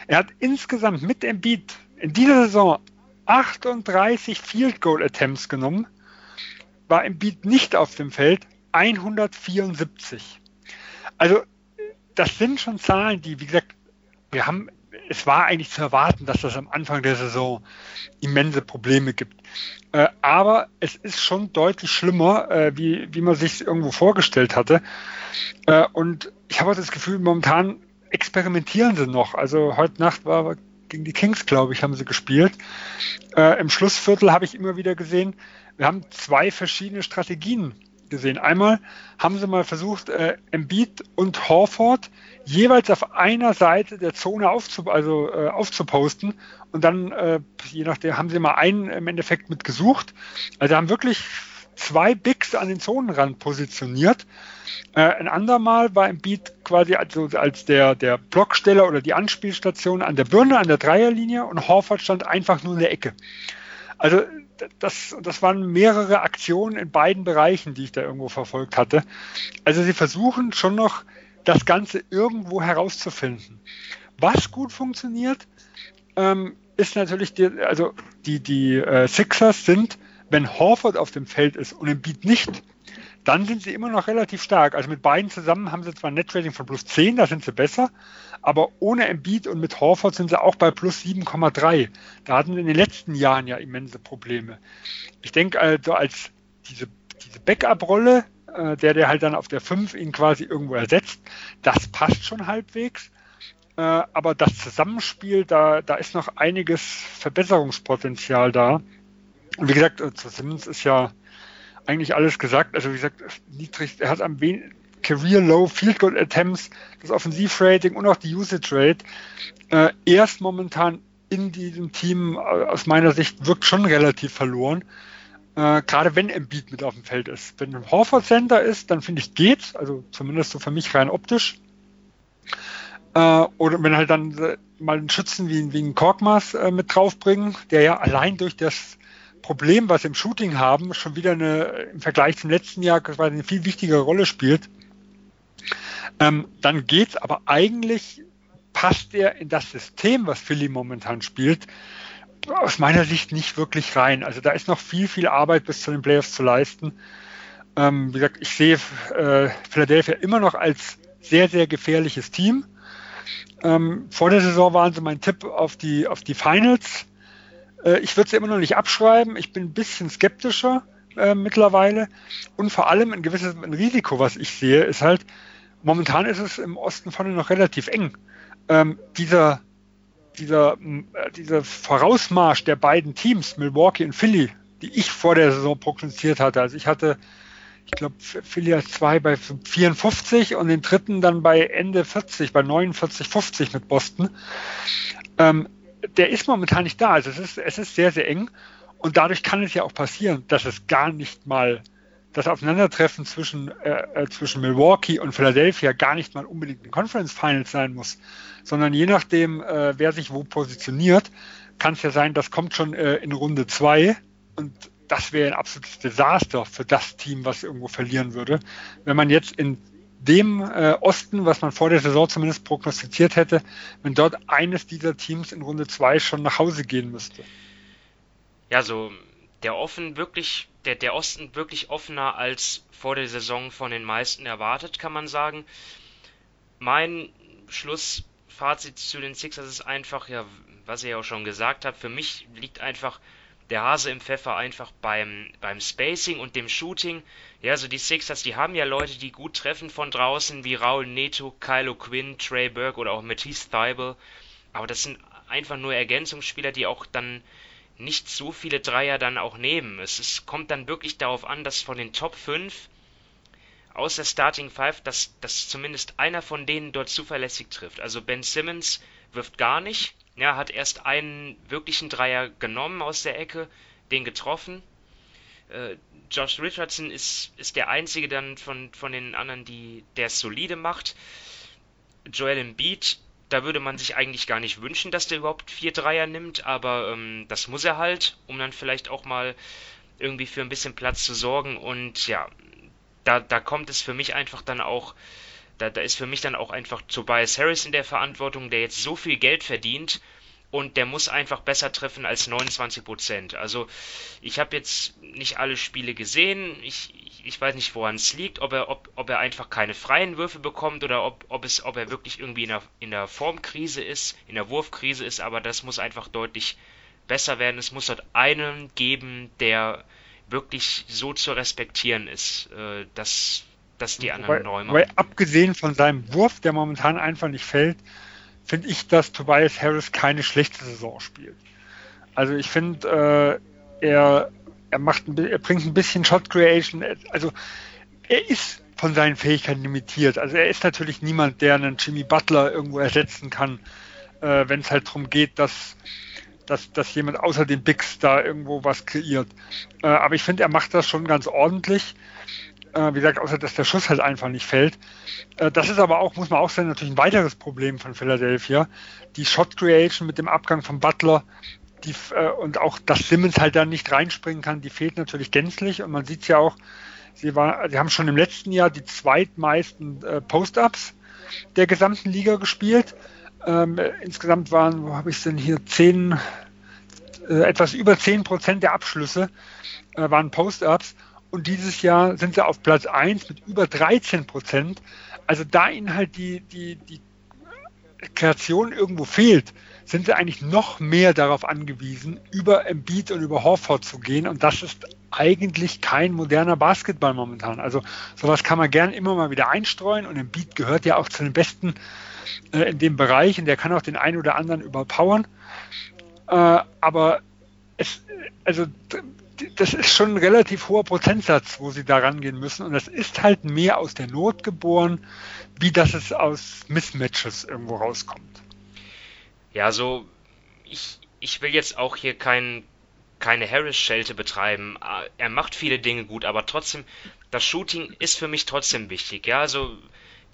Er hat insgesamt mit Embiid in dieser Saison 38 Field Goal Attempts genommen. War Embiid nicht auf dem Feld 174. Also das sind schon Zahlen, die, wie gesagt, wir haben, es war eigentlich zu erwarten, dass das am Anfang der Saison immense Probleme gibt. Äh, aber es ist schon deutlich schlimmer, äh, wie, wie man sich irgendwo vorgestellt hatte. Äh, und ich habe das Gefühl, momentan experimentieren sie noch. Also heute Nacht war gegen die Kings, glaube ich, haben sie gespielt. Äh, Im Schlussviertel habe ich immer wieder gesehen, wir haben zwei verschiedene Strategien gesehen. Einmal haben sie mal versucht, äh, Embiid und Horford jeweils auf einer Seite der Zone aufzu, also, äh, aufzuposten und dann, äh, je nachdem, haben sie mal einen im Endeffekt mit gesucht. Also haben wirklich zwei Bigs an den Zonenrand positioniert. Äh, ein andermal war Embiid quasi also als der, der Blocksteller oder die Anspielstation an der Birne, an der Dreierlinie und Horford stand einfach nur in der Ecke. Also das, das waren mehrere Aktionen in beiden Bereichen, die ich da irgendwo verfolgt hatte. Also sie versuchen schon noch das Ganze irgendwo herauszufinden. Was gut funktioniert, ähm, ist natürlich, die, also die, die äh, Sixers sind, wenn Horford auf dem Feld ist und Embiid nicht, dann sind sie immer noch relativ stark. Also mit beiden zusammen haben sie zwar ein Net-Rating von plus 10, da sind sie besser, aber ohne Embiid und mit Horford sind sie auch bei plus 7,3. Da hatten sie in den letzten Jahren ja immense Probleme. Ich denke also als diese, diese Backup-Rolle, äh, der der halt dann auf der 5 ihn quasi irgendwo ersetzt, das passt schon halbwegs. Äh, aber das Zusammenspiel, da, da ist noch einiges Verbesserungspotenzial da. Wie gesagt, äh, zu Simmons ist ja eigentlich alles gesagt. Also wie gesagt, niedrig, er hat am wenigsten Career Low Field Goal Attempts, das Offensivrating und auch die Usage Rate. Äh, erst momentan in diesem Team äh, aus meiner Sicht wirkt schon relativ verloren. Äh, Gerade wenn Embiid mit auf dem Feld ist. Wenn ein Horford Center ist, dann finde ich geht's, also zumindest so für mich rein optisch. Äh, oder wenn halt dann äh, mal einen Schützen wie, wie einen Korkmas äh, mit draufbringen, der ja allein durch das Problem, was im Shooting haben, schon wieder eine im Vergleich zum letzten Jahr quasi eine viel wichtigere Rolle spielt. Ähm, dann geht's, aber eigentlich passt er in das System, was Philly momentan spielt, aus meiner Sicht nicht wirklich rein. Also da ist noch viel, viel Arbeit bis zu den Playoffs zu leisten. Ähm, wie gesagt, ich sehe äh, Philadelphia immer noch als sehr, sehr gefährliches Team. Ähm, vor der Saison waren sie mein Tipp auf die, auf die Finals. Äh, ich würde sie immer noch nicht abschreiben. Ich bin ein bisschen skeptischer äh, mittlerweile. Und vor allem ein gewisses ein Risiko, was ich sehe, ist halt, momentan ist es im Osten vorne noch relativ eng. Ähm, dieser, dieser, äh, dieser Vorausmarsch der beiden Teams, Milwaukee und Philly, die ich vor der Saison prognostiziert hatte. Also ich hatte, ich glaube, Philly als zwei bei 54 und den dritten dann bei Ende 40, bei 49, 50 mit Boston. Ähm, der ist momentan nicht da. Also es ist, es ist sehr, sehr eng. Und dadurch kann es ja auch passieren, dass es gar nicht mal das Aufeinandertreffen zwischen, äh, äh, zwischen Milwaukee und Philadelphia gar nicht mal unbedingt ein Conference Finals sein muss, sondern je nachdem, äh, wer sich wo positioniert, kann es ja sein, das kommt schon äh, in Runde zwei und das wäre ein absolutes Desaster für das Team, was irgendwo verlieren würde. Wenn man jetzt in dem äh, Osten, was man vor der Saison zumindest prognostiziert hätte, wenn dort eines dieser Teams in Runde 2 schon nach Hause gehen müsste. Ja, so der offen wirklich, der, der Osten wirklich offener als vor der Saison von den meisten erwartet, kann man sagen. Mein Schlussfazit zu den Sixers ist einfach, ja, was ja auch schon gesagt habt, für mich liegt einfach der Hase im Pfeffer einfach beim, beim Spacing und dem Shooting. Ja, also die Sixers, die haben ja Leute, die gut treffen von draußen, wie Raul Neto, Kylo Quinn, Trey Burke oder auch Matisse Thibel. Aber das sind einfach nur Ergänzungsspieler, die auch dann nicht so viele Dreier dann auch nehmen. Es, es kommt dann wirklich darauf an, dass von den Top 5 aus der Starting 5, dass, dass zumindest einer von denen dort zuverlässig trifft. Also Ben Simmons wirft gar nicht, ja, hat erst einen wirklichen Dreier genommen aus der Ecke, den getroffen. Äh, Josh Richardson ist, ist der einzige dann von, von den anderen, die der es solide macht. Joel Embiid, da würde man sich eigentlich gar nicht wünschen, dass der überhaupt vier Dreier nimmt, aber ähm, das muss er halt, um dann vielleicht auch mal irgendwie für ein bisschen Platz zu sorgen. Und ja, da, da kommt es für mich einfach dann auch da, da ist für mich dann auch einfach Tobias Harris in der Verantwortung, der jetzt so viel Geld verdient und der muss einfach besser treffen als 29 Prozent. Also ich habe jetzt nicht alle Spiele gesehen. Ich, ich weiß nicht, woran es liegt, ob er, ob, ob er einfach keine freien Würfe bekommt oder ob, ob, es, ob er wirklich irgendwie in der, in der Formkrise ist, in der Wurfkrise ist, aber das muss einfach deutlich besser werden. Es muss dort einen geben, der wirklich so zu respektieren ist. Äh, das dass die anderen machen. Weil abgesehen von seinem Wurf, der momentan einfach nicht fällt, finde ich, dass Tobias Harris keine schlechte Saison spielt. Also ich finde, äh, er, er, macht ein, er bringt ein bisschen Shot Creation. Also er ist von seinen Fähigkeiten limitiert. Also er ist natürlich niemand, der einen Jimmy Butler irgendwo ersetzen kann, äh, wenn es halt darum geht, dass, dass, dass jemand außer den Bigs da irgendwo was kreiert. Äh, aber ich finde, er macht das schon ganz ordentlich. Äh, wie gesagt, außer dass der Schuss halt einfach nicht fällt. Äh, das ist aber auch, muss man auch sagen, natürlich ein weiteres Problem von Philadelphia. Die Shot Creation mit dem Abgang von Butler die, äh, und auch, dass Simmons halt da nicht reinspringen kann, die fehlt natürlich gänzlich und man sieht es ja auch, Sie, war, sie haben schon im letzten Jahr die zweitmeisten äh, Post-Ups der gesamten Liga gespielt. Ähm, insgesamt waren, wo habe ich es denn hier, zehn, äh, etwas über 10 Prozent der Abschlüsse äh, waren Post-Ups. Und dieses Jahr sind sie auf Platz 1 mit über 13 Prozent. Also da ihnen halt die, die, die Kreation irgendwo fehlt, sind sie eigentlich noch mehr darauf angewiesen, über Embiid und über Horford zu gehen. Und das ist eigentlich kein moderner Basketball momentan. Also sowas kann man gern immer mal wieder einstreuen und Embiid gehört ja auch zu den Besten äh, in dem Bereich und der kann auch den einen oder anderen überpowern. Äh, aber es, also das ist schon ein relativ hoher Prozentsatz, wo sie da rangehen müssen. Und das ist halt mehr aus der Not geboren, wie dass es aus Mismatches irgendwo rauskommt. Ja, so, ich, ich will jetzt auch hier kein, keine Harris-Schelte betreiben. Er macht viele Dinge gut, aber trotzdem, das Shooting ist für mich trotzdem wichtig. Ja, also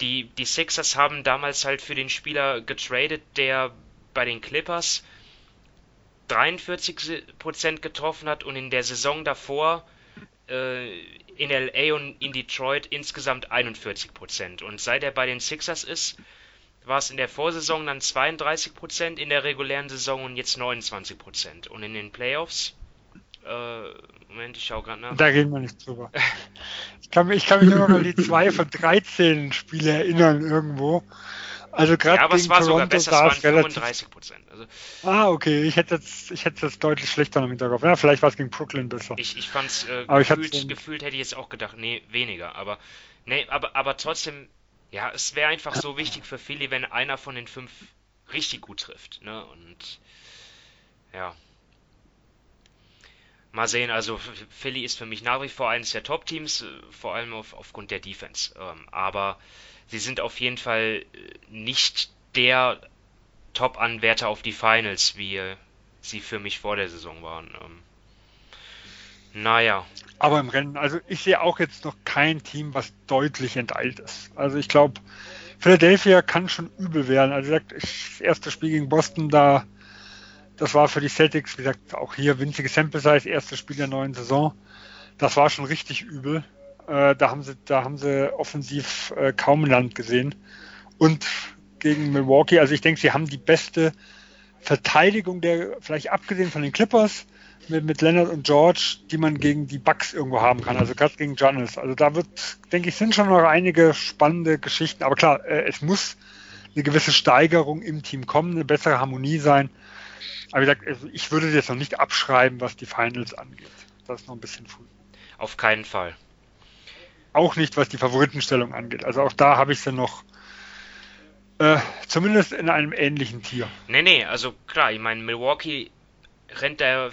die, die Sixers haben damals halt für den Spieler getradet, der bei den Clippers 43% getroffen hat und in der Saison davor äh, in LA und in Detroit insgesamt 41%. Und seit er bei den Sixers ist, war es in der Vorsaison dann 32%, in der regulären Saison und jetzt 29%. Und in den Playoffs, äh, Moment, ich schau gerade nach. Da reden wir nicht drüber. Ich kann, ich kann mich nur noch an die 2 von 13 Spiele erinnern irgendwo. Also gerade ja, aber es war Toronto sogar besser, es waren 35 Prozent. Also, ah, okay, ich hätte jetzt, ich hätte jetzt deutlich schlechter noch im Hinterkopf. Ja, vielleicht war es gegen Brooklyn besser. Ich, ich fand es äh, gefühlt, gefühlt hätte ich jetzt auch gedacht, nee, weniger. Aber nee, aber, aber trotzdem ja, es wäre einfach so wichtig für Philly, wenn einer von den fünf richtig gut trifft. Ne? Und ja. Mal sehen, also Philly ist für mich nach wie vor eines der Top-Teams, äh, vor allem auf, aufgrund der Defense. Ähm, aber sie sind auf jeden Fall äh, nicht der Top-Anwärter auf die Finals, wie sie für mich vor der Saison waren. Ähm, naja. Aber im Rennen, also ich sehe auch jetzt noch kein Team, was deutlich enteilt ist. Also ich glaube, Philadelphia kann schon übel werden. Also das erste Spiel gegen Boston, da, das war für die Celtics, wie gesagt, auch hier winzige Sample Size, erstes Spiel der neuen Saison. Das war schon richtig übel. Äh, da haben sie, da haben sie offensiv äh, kaum Land gesehen. Und gegen Milwaukee, also ich denke, sie haben die beste Verteidigung der, vielleicht abgesehen von den Clippers, mit, mit Leonard und George, die man gegen die Bucks irgendwo haben kann, also gerade gegen Giannis. Also da wird, denke ich, sind schon noch einige spannende Geschichten. Aber klar, äh, es muss eine gewisse Steigerung im Team kommen, eine bessere Harmonie sein. Aber wie gesagt, also ich würde jetzt noch nicht abschreiben, was die Finals angeht. Das ist noch ein bisschen früh. Auf keinen Fall. Auch nicht, was die Favoritenstellung angeht. Also auch da habe ich sie noch äh, zumindest in einem ähnlichen Tier. Nee, nee, also klar, ich meine, Milwaukee rennt da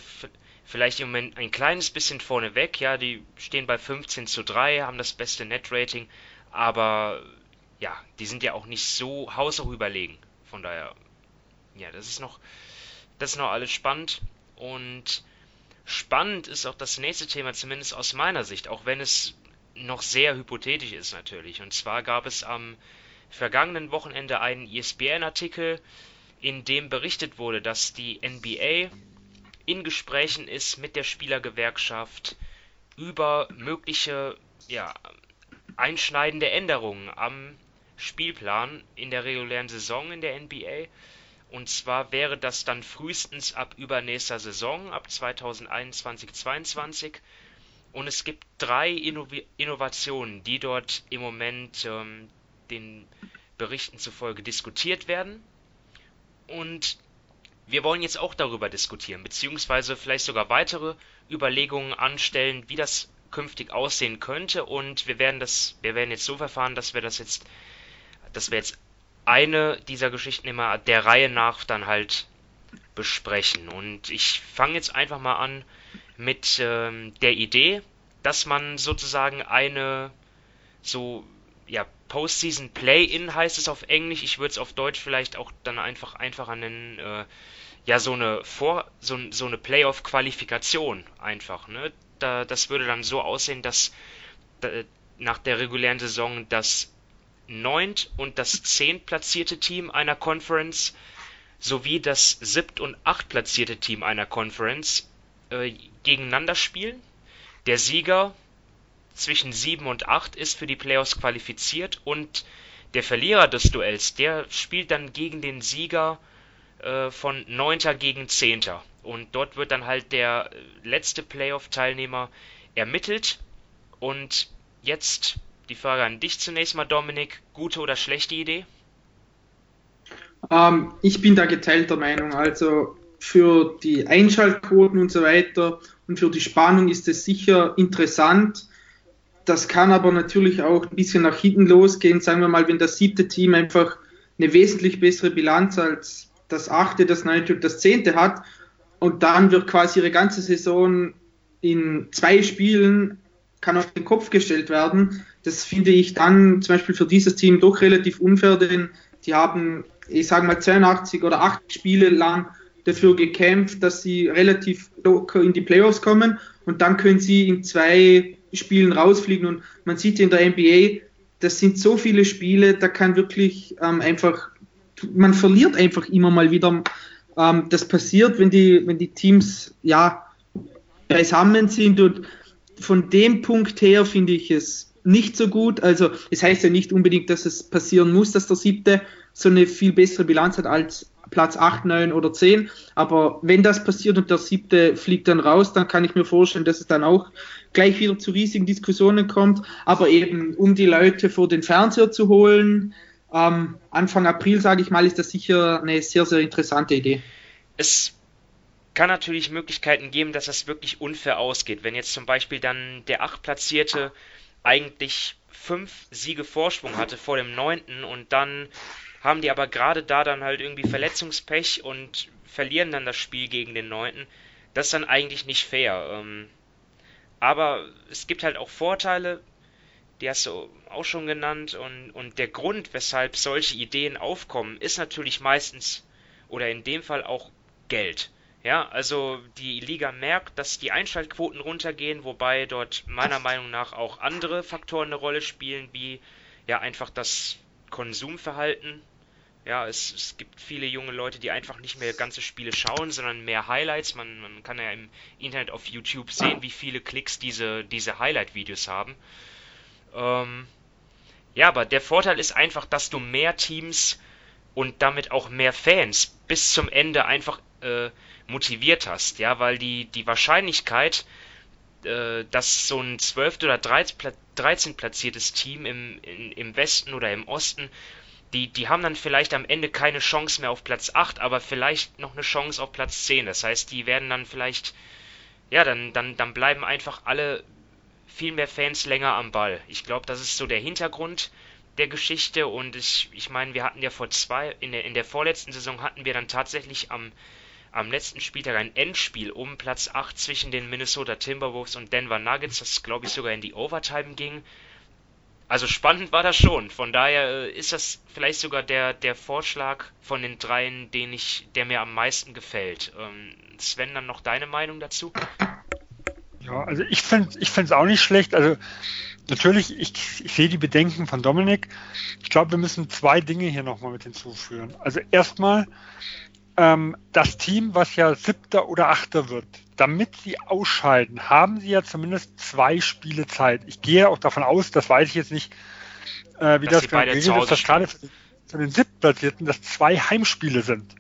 vielleicht im Moment ein kleines bisschen vorne weg. Ja, die stehen bei 15 zu 3, haben das beste Net-Rating, aber ja, die sind ja auch nicht so haushoch überlegen. Von daher, ja, das ist noch, das ist noch alles spannend und spannend ist auch das nächste Thema, zumindest aus meiner Sicht, auch wenn es noch sehr hypothetisch ist natürlich. Und zwar gab es am vergangenen Wochenende einen ESPN-Artikel, in dem berichtet wurde, dass die NBA in Gesprächen ist mit der Spielergewerkschaft über mögliche ja, einschneidende Änderungen am Spielplan in der regulären Saison in der NBA. Und zwar wäre das dann frühestens ab übernächster Saison, ab 2021-22. Und es gibt drei Innov Innovationen, die dort im Moment ähm, den Berichten zufolge diskutiert werden. Und wir wollen jetzt auch darüber diskutieren, beziehungsweise vielleicht sogar weitere Überlegungen anstellen, wie das künftig aussehen könnte und wir werden das, wir werden jetzt so verfahren, dass wir das jetzt, dass wir jetzt eine dieser Geschichten immer der Reihe nach dann halt besprechen. Und ich fange jetzt einfach mal an mit ähm, der Idee, dass man sozusagen eine so, ja, Postseason Play-In heißt es auf Englisch. Ich würde es auf Deutsch vielleicht auch dann einfach einfacher nennen. Äh, ja, so eine Vor, so, so eine Playoff-Qualifikation einfach. Ne? Da, das würde dann so aussehen, dass da, nach der regulären Saison das neunt und das zehntplatzierte Team einer Conference sowie das siebt und achtplatzierte Team einer Conference äh, gegeneinander spielen. Der Sieger zwischen 7 und 8 ist für die Playoffs qualifiziert und der Verlierer des Duells, der spielt dann gegen den Sieger äh, von 9. gegen 10. Und dort wird dann halt der letzte Playoff-Teilnehmer ermittelt. Und jetzt die Frage an dich zunächst mal, Dominik. Gute oder schlechte Idee? Ähm, ich bin da geteilter Meinung. Also für die Einschaltquoten und so weiter und für die Spannung ist es sicher interessant. Das kann aber natürlich auch ein bisschen nach hinten losgehen. Sagen wir mal, wenn das siebte Team einfach eine wesentlich bessere Bilanz als das achte, das neunte und das zehnte hat und dann wird quasi ihre ganze Saison in zwei Spielen kann auf den Kopf gestellt werden. Das finde ich dann zum Beispiel für dieses Team doch relativ unfair, denn die haben, ich sage mal, 82 oder 8 Spiele lang dafür gekämpft, dass sie relativ locker in die Playoffs kommen und dann können sie in zwei Spielen rausfliegen und man sieht in der NBA, das sind so viele Spiele, da kann wirklich ähm, einfach, man verliert einfach immer mal wieder. Ähm, das passiert, wenn die, wenn die Teams ja beisammen sind und von dem Punkt her finde ich es nicht so gut. Also es heißt ja nicht unbedingt, dass es passieren muss, dass der siebte so eine viel bessere Bilanz hat als Platz 8, 9 oder 10. Aber wenn das passiert und der siebte fliegt dann raus, dann kann ich mir vorstellen, dass es dann auch gleich wieder zu riesigen Diskussionen kommt. Aber eben, um die Leute vor den Fernseher zu holen, ähm, Anfang April, sage ich mal, ist das sicher eine sehr, sehr interessante Idee. Es kann natürlich Möglichkeiten geben, dass das wirklich unfair ausgeht. Wenn jetzt zum Beispiel dann der Achtplatzierte eigentlich fünf Siege Vorsprung hatte vor dem neunten und dann haben die aber gerade da dann halt irgendwie Verletzungspech und verlieren dann das Spiel gegen den Neunten. Das ist dann eigentlich nicht fair. Ähm, aber es gibt halt auch Vorteile, die hast du auch schon genannt und, und der Grund, weshalb solche Ideen aufkommen, ist natürlich meistens oder in dem Fall auch Geld. Ja, also die Liga merkt, dass die Einschaltquoten runtergehen, wobei dort meiner Meinung nach auch andere Faktoren eine Rolle spielen, wie ja einfach das Konsumverhalten. Ja, es, es gibt viele junge Leute, die einfach nicht mehr ganze Spiele schauen, sondern mehr Highlights. Man, man kann ja im Internet auf YouTube sehen, wie viele Klicks diese, diese Highlight-Videos haben. Ähm, ja, aber der Vorteil ist einfach, dass du mehr Teams und damit auch mehr Fans bis zum Ende einfach äh, motiviert hast. Ja, weil die, die Wahrscheinlichkeit, äh, dass so ein 12. oder 13 platziertes Team im, in, im Westen oder im Osten, die, die haben dann vielleicht am Ende keine Chance mehr auf Platz 8, aber vielleicht noch eine Chance auf Platz 10. Das heißt, die werden dann vielleicht, ja, dann, dann, dann bleiben einfach alle viel mehr Fans länger am Ball. Ich glaube, das ist so der Hintergrund der Geschichte und ich, ich meine, wir hatten ja vor zwei, in der, in der vorletzten Saison hatten wir dann tatsächlich am am letzten Spieltag ein Endspiel um Platz 8 zwischen den Minnesota Timberwolves und Denver Nuggets, das glaube ich sogar in die Overtime ging. Also spannend war das schon. Von daher äh, ist das vielleicht sogar der, der Vorschlag von den dreien, den ich, der mir am meisten gefällt. Ähm, Sven, dann noch deine Meinung dazu? Ja, also ich finde es ich auch nicht schlecht. Also natürlich, ich, ich sehe die Bedenken von Dominik. Ich glaube, wir müssen zwei Dinge hier nochmal mit hinzuführen. Also erstmal, ähm, das Team, was ja siebter oder achter wird, damit sie ausscheiden, haben sie ja zumindest zwei Spiele Zeit. Ich gehe auch davon aus, das weiß ich jetzt nicht, äh, wie dass das geregelt ist, dass gerade für, für den siebtplatzierten das zwei Heimspiele sind.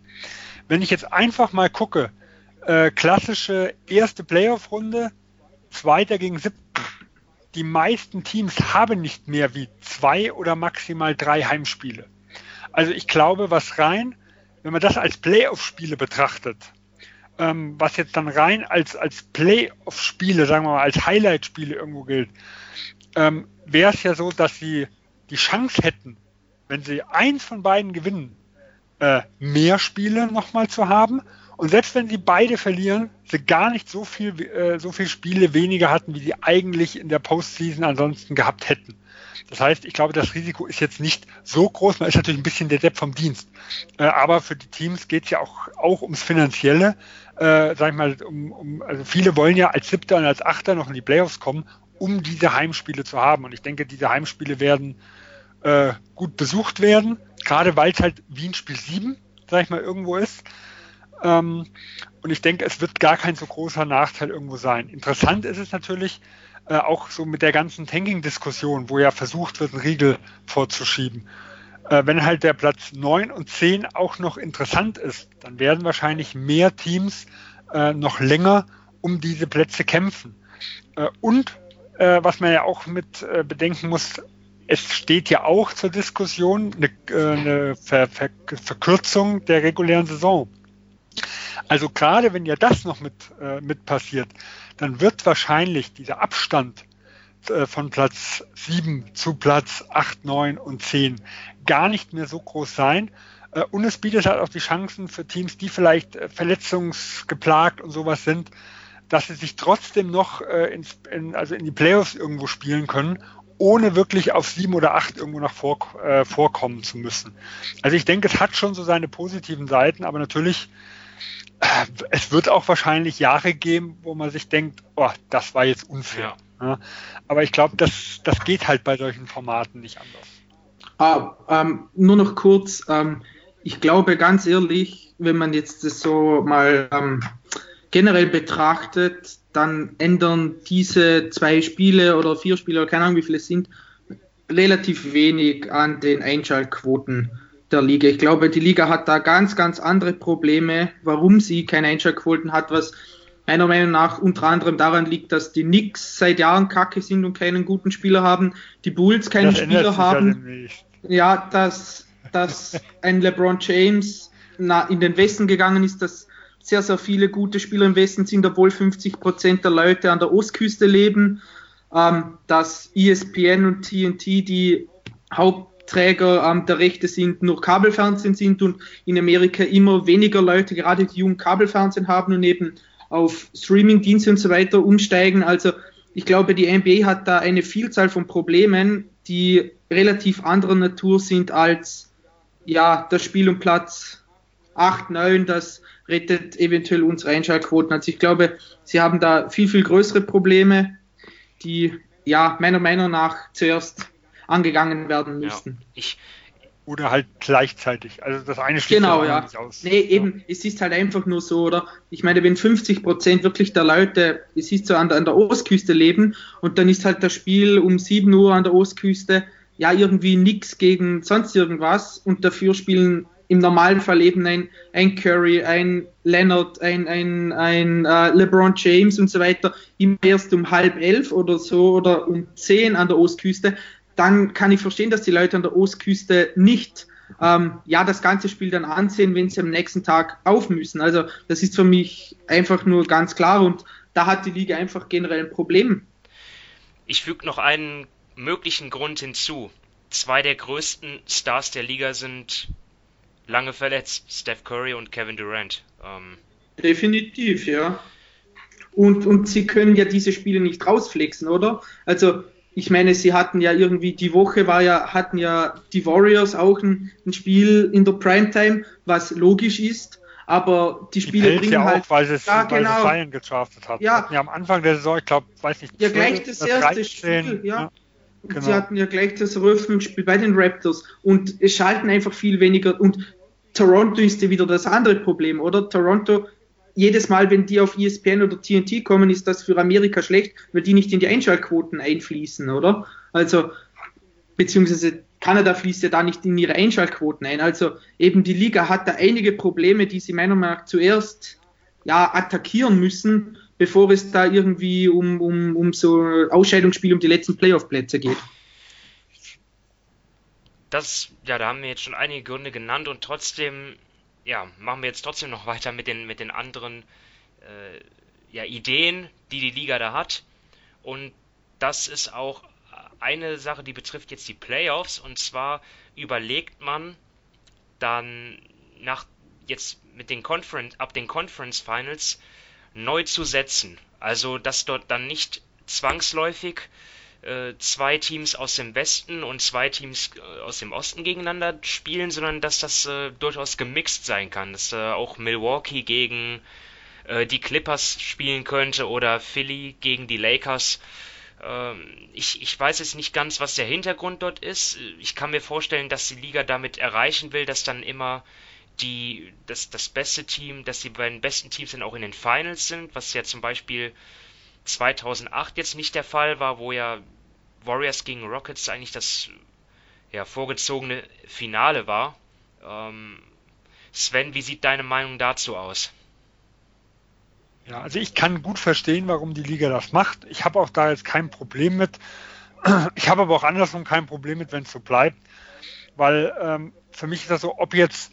Wenn ich jetzt einfach mal gucke, äh, klassische erste Playoff-Runde, zweiter gegen siebten. Die meisten Teams haben nicht mehr wie zwei oder maximal drei Heimspiele. Also ich glaube, was rein wenn man das als Playoff-Spiele betrachtet, ähm, was jetzt dann rein als, als Playoff-Spiele, sagen wir mal, als Highlight-Spiele irgendwo gilt, ähm, wäre es ja so, dass sie die Chance hätten, wenn sie eins von beiden gewinnen, äh, mehr Spiele nochmal zu haben. Und selbst wenn sie beide verlieren, sie gar nicht so viel, äh, so viel Spiele weniger hatten, wie sie eigentlich in der Postseason ansonsten gehabt hätten. Das heißt, ich glaube, das Risiko ist jetzt nicht so groß. Man ist natürlich ein bisschen der Depp vom Dienst. Äh, aber für die Teams geht es ja auch, auch ums Finanzielle. Äh, sag ich mal, um, um, also viele wollen ja als Siebter und als Achter noch in die Playoffs kommen, um diese Heimspiele zu haben. Und ich denke, diese Heimspiele werden äh, gut besucht werden, gerade weil es halt wie ein Spiel 7, sag ich mal, irgendwo ist. Ähm, und ich denke, es wird gar kein so großer Nachteil irgendwo sein. Interessant ist es natürlich äh, auch so mit der ganzen Tanking-Diskussion, wo ja versucht wird, einen Riegel vorzuschieben. Äh, wenn halt der Platz 9 und 10 auch noch interessant ist, dann werden wahrscheinlich mehr Teams äh, noch länger um diese Plätze kämpfen. Äh, und äh, was man ja auch mit äh, bedenken muss, es steht ja auch zur Diskussion eine, eine Ver Ver Verkürzung der regulären Saison. Also gerade wenn ja das noch mit, äh, mit passiert, dann wird wahrscheinlich dieser Abstand äh, von Platz 7 zu Platz 8, 9 und 10 gar nicht mehr so groß sein. Äh, und es bietet halt auch die Chancen für Teams, die vielleicht äh, verletzungsgeplagt und sowas sind, dass sie sich trotzdem noch ins, in, also in die Playoffs irgendwo spielen können, ohne wirklich auf sieben oder acht irgendwo noch vor, äh, vorkommen zu müssen. Also ich denke, es hat schon so seine positiven Seiten, aber natürlich es wird auch wahrscheinlich Jahre geben, wo man sich denkt, oh, das war jetzt unfair. Ja. Ja, aber ich glaube, das, das geht halt bei solchen Formaten nicht anders. Ah, ähm, nur noch kurz, ähm, ich glaube ganz ehrlich, wenn man jetzt das so mal ähm, generell betrachtet, dann ändern diese zwei Spiele oder vier Spiele oder keine Ahnung wie viele es sind, relativ wenig an den Einschaltquoten der Liga. Ich glaube, die Liga hat da ganz, ganz andere Probleme, warum sie keine Einschaltquoten hat, was meiner Meinung nach unter anderem daran liegt, dass die Knicks seit Jahren kacke sind und keinen guten Spieler haben, die Bulls keinen das Spieler haben. Ja, dass, dass ein LeBron James in den Westen gegangen ist, dass sehr, sehr viele gute Spieler im Westen sind, obwohl 50 Prozent der Leute an der Ostküste leben, ähm, dass ESPN und TNT die Haupt Träger ähm, der Rechte sind, nur Kabelfernsehen sind und in Amerika immer weniger Leute, gerade die jungen Kabelfernsehen haben und eben auf Streamingdienste und so weiter umsteigen. Also ich glaube, die NBA hat da eine Vielzahl von Problemen, die relativ anderer Natur sind als ja, das Spiel um Platz 8, 9, das rettet eventuell unsere Einschaltquoten. Also ich glaube, sie haben da viel, viel größere Probleme, die ja meiner Meinung nach zuerst angegangen werden müssten. Ja, ich, oder halt gleichzeitig. Also das eine steht genau, ja. nicht aus. Nee, eben, es ist halt einfach nur so, oder? Ich meine, wenn 50 Prozent wirklich der Leute, es ist so an der, an der Ostküste leben und dann ist halt das Spiel um 7 Uhr an der Ostküste ja irgendwie nichts gegen sonst irgendwas und dafür spielen im Normalfall eben ein, ein Curry, ein Leonard, ein, ein, ein uh, LeBron James und so weiter, immer erst um halb elf oder so oder um zehn an der Ostküste, dann kann ich verstehen, dass die Leute an der Ostküste nicht ähm, ja das ganze Spiel dann ansehen, wenn sie am nächsten Tag auf müssen. Also das ist für mich einfach nur ganz klar und da hat die Liga einfach generell ein Problem. Ich füge noch einen möglichen Grund hinzu. Zwei der größten Stars der Liga sind lange verletzt, Steph Curry und Kevin Durant. Ähm, Definitiv, ja. Und, und sie können ja diese Spiele nicht rausflexen, oder? Also ich meine, sie hatten ja irgendwie, die Woche war ja, hatten ja die Warriors auch ein, ein Spiel in der Primetime, was logisch ist, aber die Spiele die bringen ja halt, auch, weil sie ja, genau. Bayern getraftet hat. Ja. ja am Anfang der Saison, ich glaube, weiß nicht, ja gleich das erste 13, Spiel, ja. ja. Genau. Sie hatten ja gleich das Eröffnungsspiel bei den Raptors und es schalten einfach viel weniger und Toronto ist ja wieder das andere Problem, oder? Toronto jedes Mal, wenn die auf ESPN oder TNT kommen, ist das für Amerika schlecht, weil die nicht in die Einschaltquoten einfließen, oder? Also, beziehungsweise Kanada fließt ja da nicht in ihre Einschaltquoten ein. Also eben die Liga hat da einige Probleme, die sie meiner Meinung nach zuerst ja, attackieren müssen, bevor es da irgendwie um, um, um so Ausscheidungsspiel um die letzten Playoff-Plätze geht. Das, ja, da haben wir jetzt schon einige Gründe genannt und trotzdem ja, machen wir jetzt trotzdem noch weiter mit den, mit den anderen äh, ja, Ideen, die die Liga da hat. Und das ist auch eine Sache, die betrifft jetzt die Playoffs. Und zwar überlegt man dann nach jetzt mit den Conference, ab den Conference Finals neu zu setzen. Also, dass dort dann nicht zwangsläufig zwei Teams aus dem Westen und zwei Teams äh, aus dem Osten gegeneinander spielen, sondern dass das äh, durchaus gemixt sein kann, dass äh, auch Milwaukee gegen äh, die Clippers spielen könnte oder Philly gegen die Lakers. Ähm, ich, ich weiß jetzt nicht ganz, was der Hintergrund dort ist. Ich kann mir vorstellen, dass die Liga damit erreichen will, dass dann immer die, das, das beste Team, dass die beiden besten Teams dann auch in den Finals sind, was ja zum Beispiel 2008 jetzt nicht der Fall war, wo ja Warriors gegen Rockets eigentlich das ja, vorgezogene Finale war. Ähm, Sven, wie sieht deine Meinung dazu aus? Ja, also ich kann gut verstehen, warum die Liga das macht. Ich habe auch da jetzt kein Problem mit. Ich habe aber auch andersrum kein Problem mit, wenn es so bleibt. Weil ähm, für mich ist das so, ob jetzt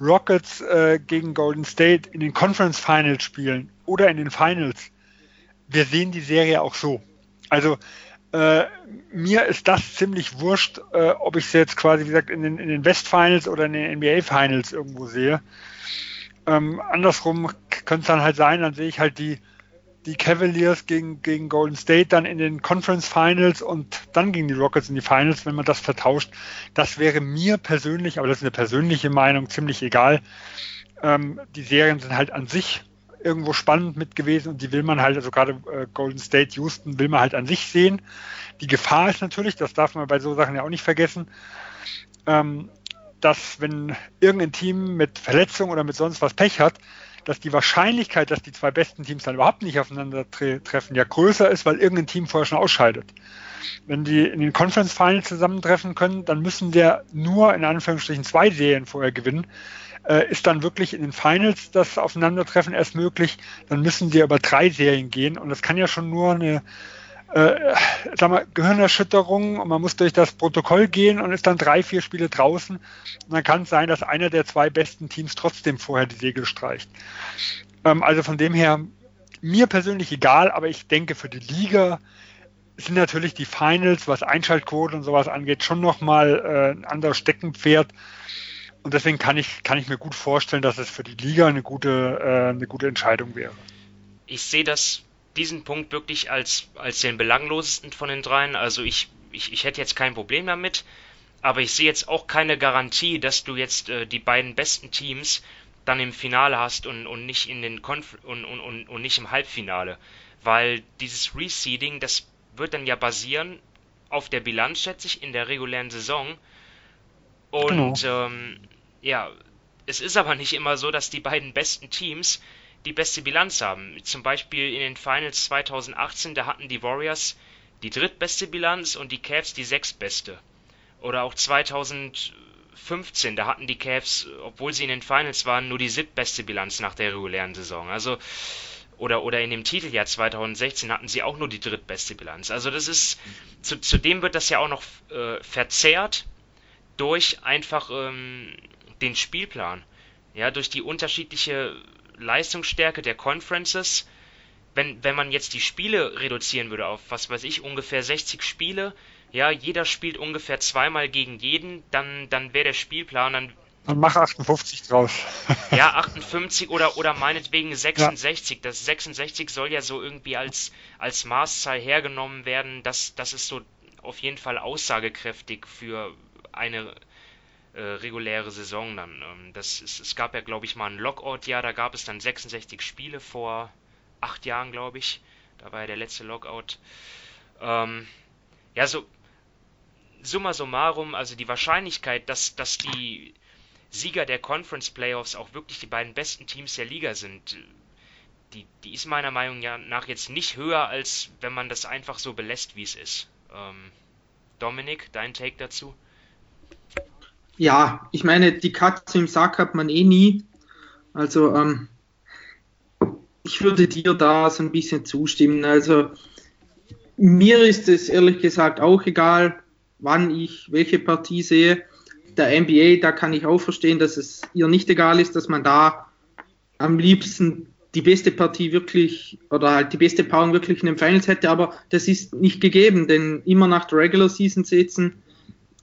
Rockets äh, gegen Golden State in den Conference Finals spielen oder in den Finals, wir sehen die Serie auch so. Also äh, mir ist das ziemlich wurscht, äh, ob ich sie jetzt quasi, wie gesagt, in den, in den West Finals oder in den NBA Finals irgendwo sehe. Ähm, andersrum könnte es dann halt sein, dann sehe ich halt die, die Cavaliers gegen, gegen Golden State dann in den Conference Finals und dann gegen die Rockets in die Finals, wenn man das vertauscht. Das wäre mir persönlich, aber das ist eine persönliche Meinung, ziemlich egal. Ähm, die Serien sind halt an sich irgendwo spannend mit gewesen und die will man halt, also gerade äh, Golden State, Houston will man halt an sich sehen. Die Gefahr ist natürlich, das darf man bei so Sachen ja auch nicht vergessen, ähm, dass wenn irgendein Team mit Verletzung oder mit sonst was Pech hat, dass die Wahrscheinlichkeit, dass die zwei besten Teams dann überhaupt nicht aufeinandertreffen, ja größer ist, weil irgendein Team vorher schon ausscheidet. Wenn die in den Conference Finals zusammentreffen können, dann müssen der nur in Anführungsstrichen zwei Serien vorher gewinnen. Äh, ist dann wirklich in den Finals das Aufeinandertreffen erst möglich, dann müssen sie über drei Serien gehen und das kann ja schon nur eine äh, sag mal, Gehirnerschütterung und man muss durch das Protokoll gehen und ist dann drei, vier Spiele draußen. Und dann kann es sein, dass einer der zwei besten Teams trotzdem vorher die Segel streicht. Ähm, also von dem her, mir persönlich egal, aber ich denke für die Liga sind natürlich die Finals, was Einschaltquote und sowas angeht, schon nochmal äh, ein anderes Steckenpferd. Und deswegen kann ich, kann ich mir gut vorstellen, dass es für die Liga eine gute, äh, eine gute Entscheidung wäre. Ich sehe das diesen Punkt wirklich als, als den belanglosesten von den dreien. Also ich, ich, ich hätte jetzt kein Problem damit, aber ich sehe jetzt auch keine Garantie, dass du jetzt äh, die beiden besten Teams dann im Finale hast und, und nicht in den Konf und, und, und, und nicht im Halbfinale. Weil dieses Reseeding, das wird dann ja basieren auf der Bilanz, schätze ich, in der regulären Saison. Und genau. ähm, ja, es ist aber nicht immer so, dass die beiden besten Teams die beste Bilanz haben. Zum Beispiel in den Finals 2018, da hatten die Warriors die drittbeste Bilanz und die Cavs die sechstbeste. Oder auch 2015, da hatten die Cavs, obwohl sie in den Finals waren, nur die siebtbeste Bilanz nach der regulären Saison. Also oder, oder in dem Titeljahr 2016 hatten sie auch nur die drittbeste Bilanz. Also das ist, zu, zudem wird das ja auch noch äh, verzerrt durch einfach ähm, den Spielplan. Ja, durch die unterschiedliche Leistungsstärke der Conferences, wenn, wenn man jetzt die Spiele reduzieren würde auf, was weiß ich, ungefähr 60 Spiele, ja, jeder spielt ungefähr zweimal gegen jeden, dann, dann wäre der Spielplan, dann dann mach 58 draus. ja, 58 oder, oder meinetwegen 66. Ja. Das 66 soll ja so irgendwie als, als Maßzahl hergenommen werden. Das, das ist so auf jeden Fall aussagekräftig für eine äh, reguläre Saison dann. Ähm, das ist, es gab ja, glaube ich, mal ein Lockout-Jahr, da gab es dann 66 Spiele vor acht Jahren, glaube ich. Da war ja der letzte Lockout. Ähm, ja, so summa summarum, also die Wahrscheinlichkeit, dass, dass die Sieger der Conference Playoffs auch wirklich die beiden besten Teams der Liga sind, die, die ist meiner Meinung nach jetzt nicht höher, als wenn man das einfach so belässt, wie es ist. Ähm, Dominik, dein Take dazu? Ja, ich meine, die Katze im Sack hat man eh nie. Also, ähm, ich würde dir da so ein bisschen zustimmen. Also, mir ist es ehrlich gesagt auch egal, wann ich welche Partie sehe. Der NBA, da kann ich auch verstehen, dass es ihr nicht egal ist, dass man da am liebsten die beste Partie wirklich oder halt die beste Paarung wirklich in den Finals hätte, aber das ist nicht gegeben, denn immer nach der Regular Season sitzen,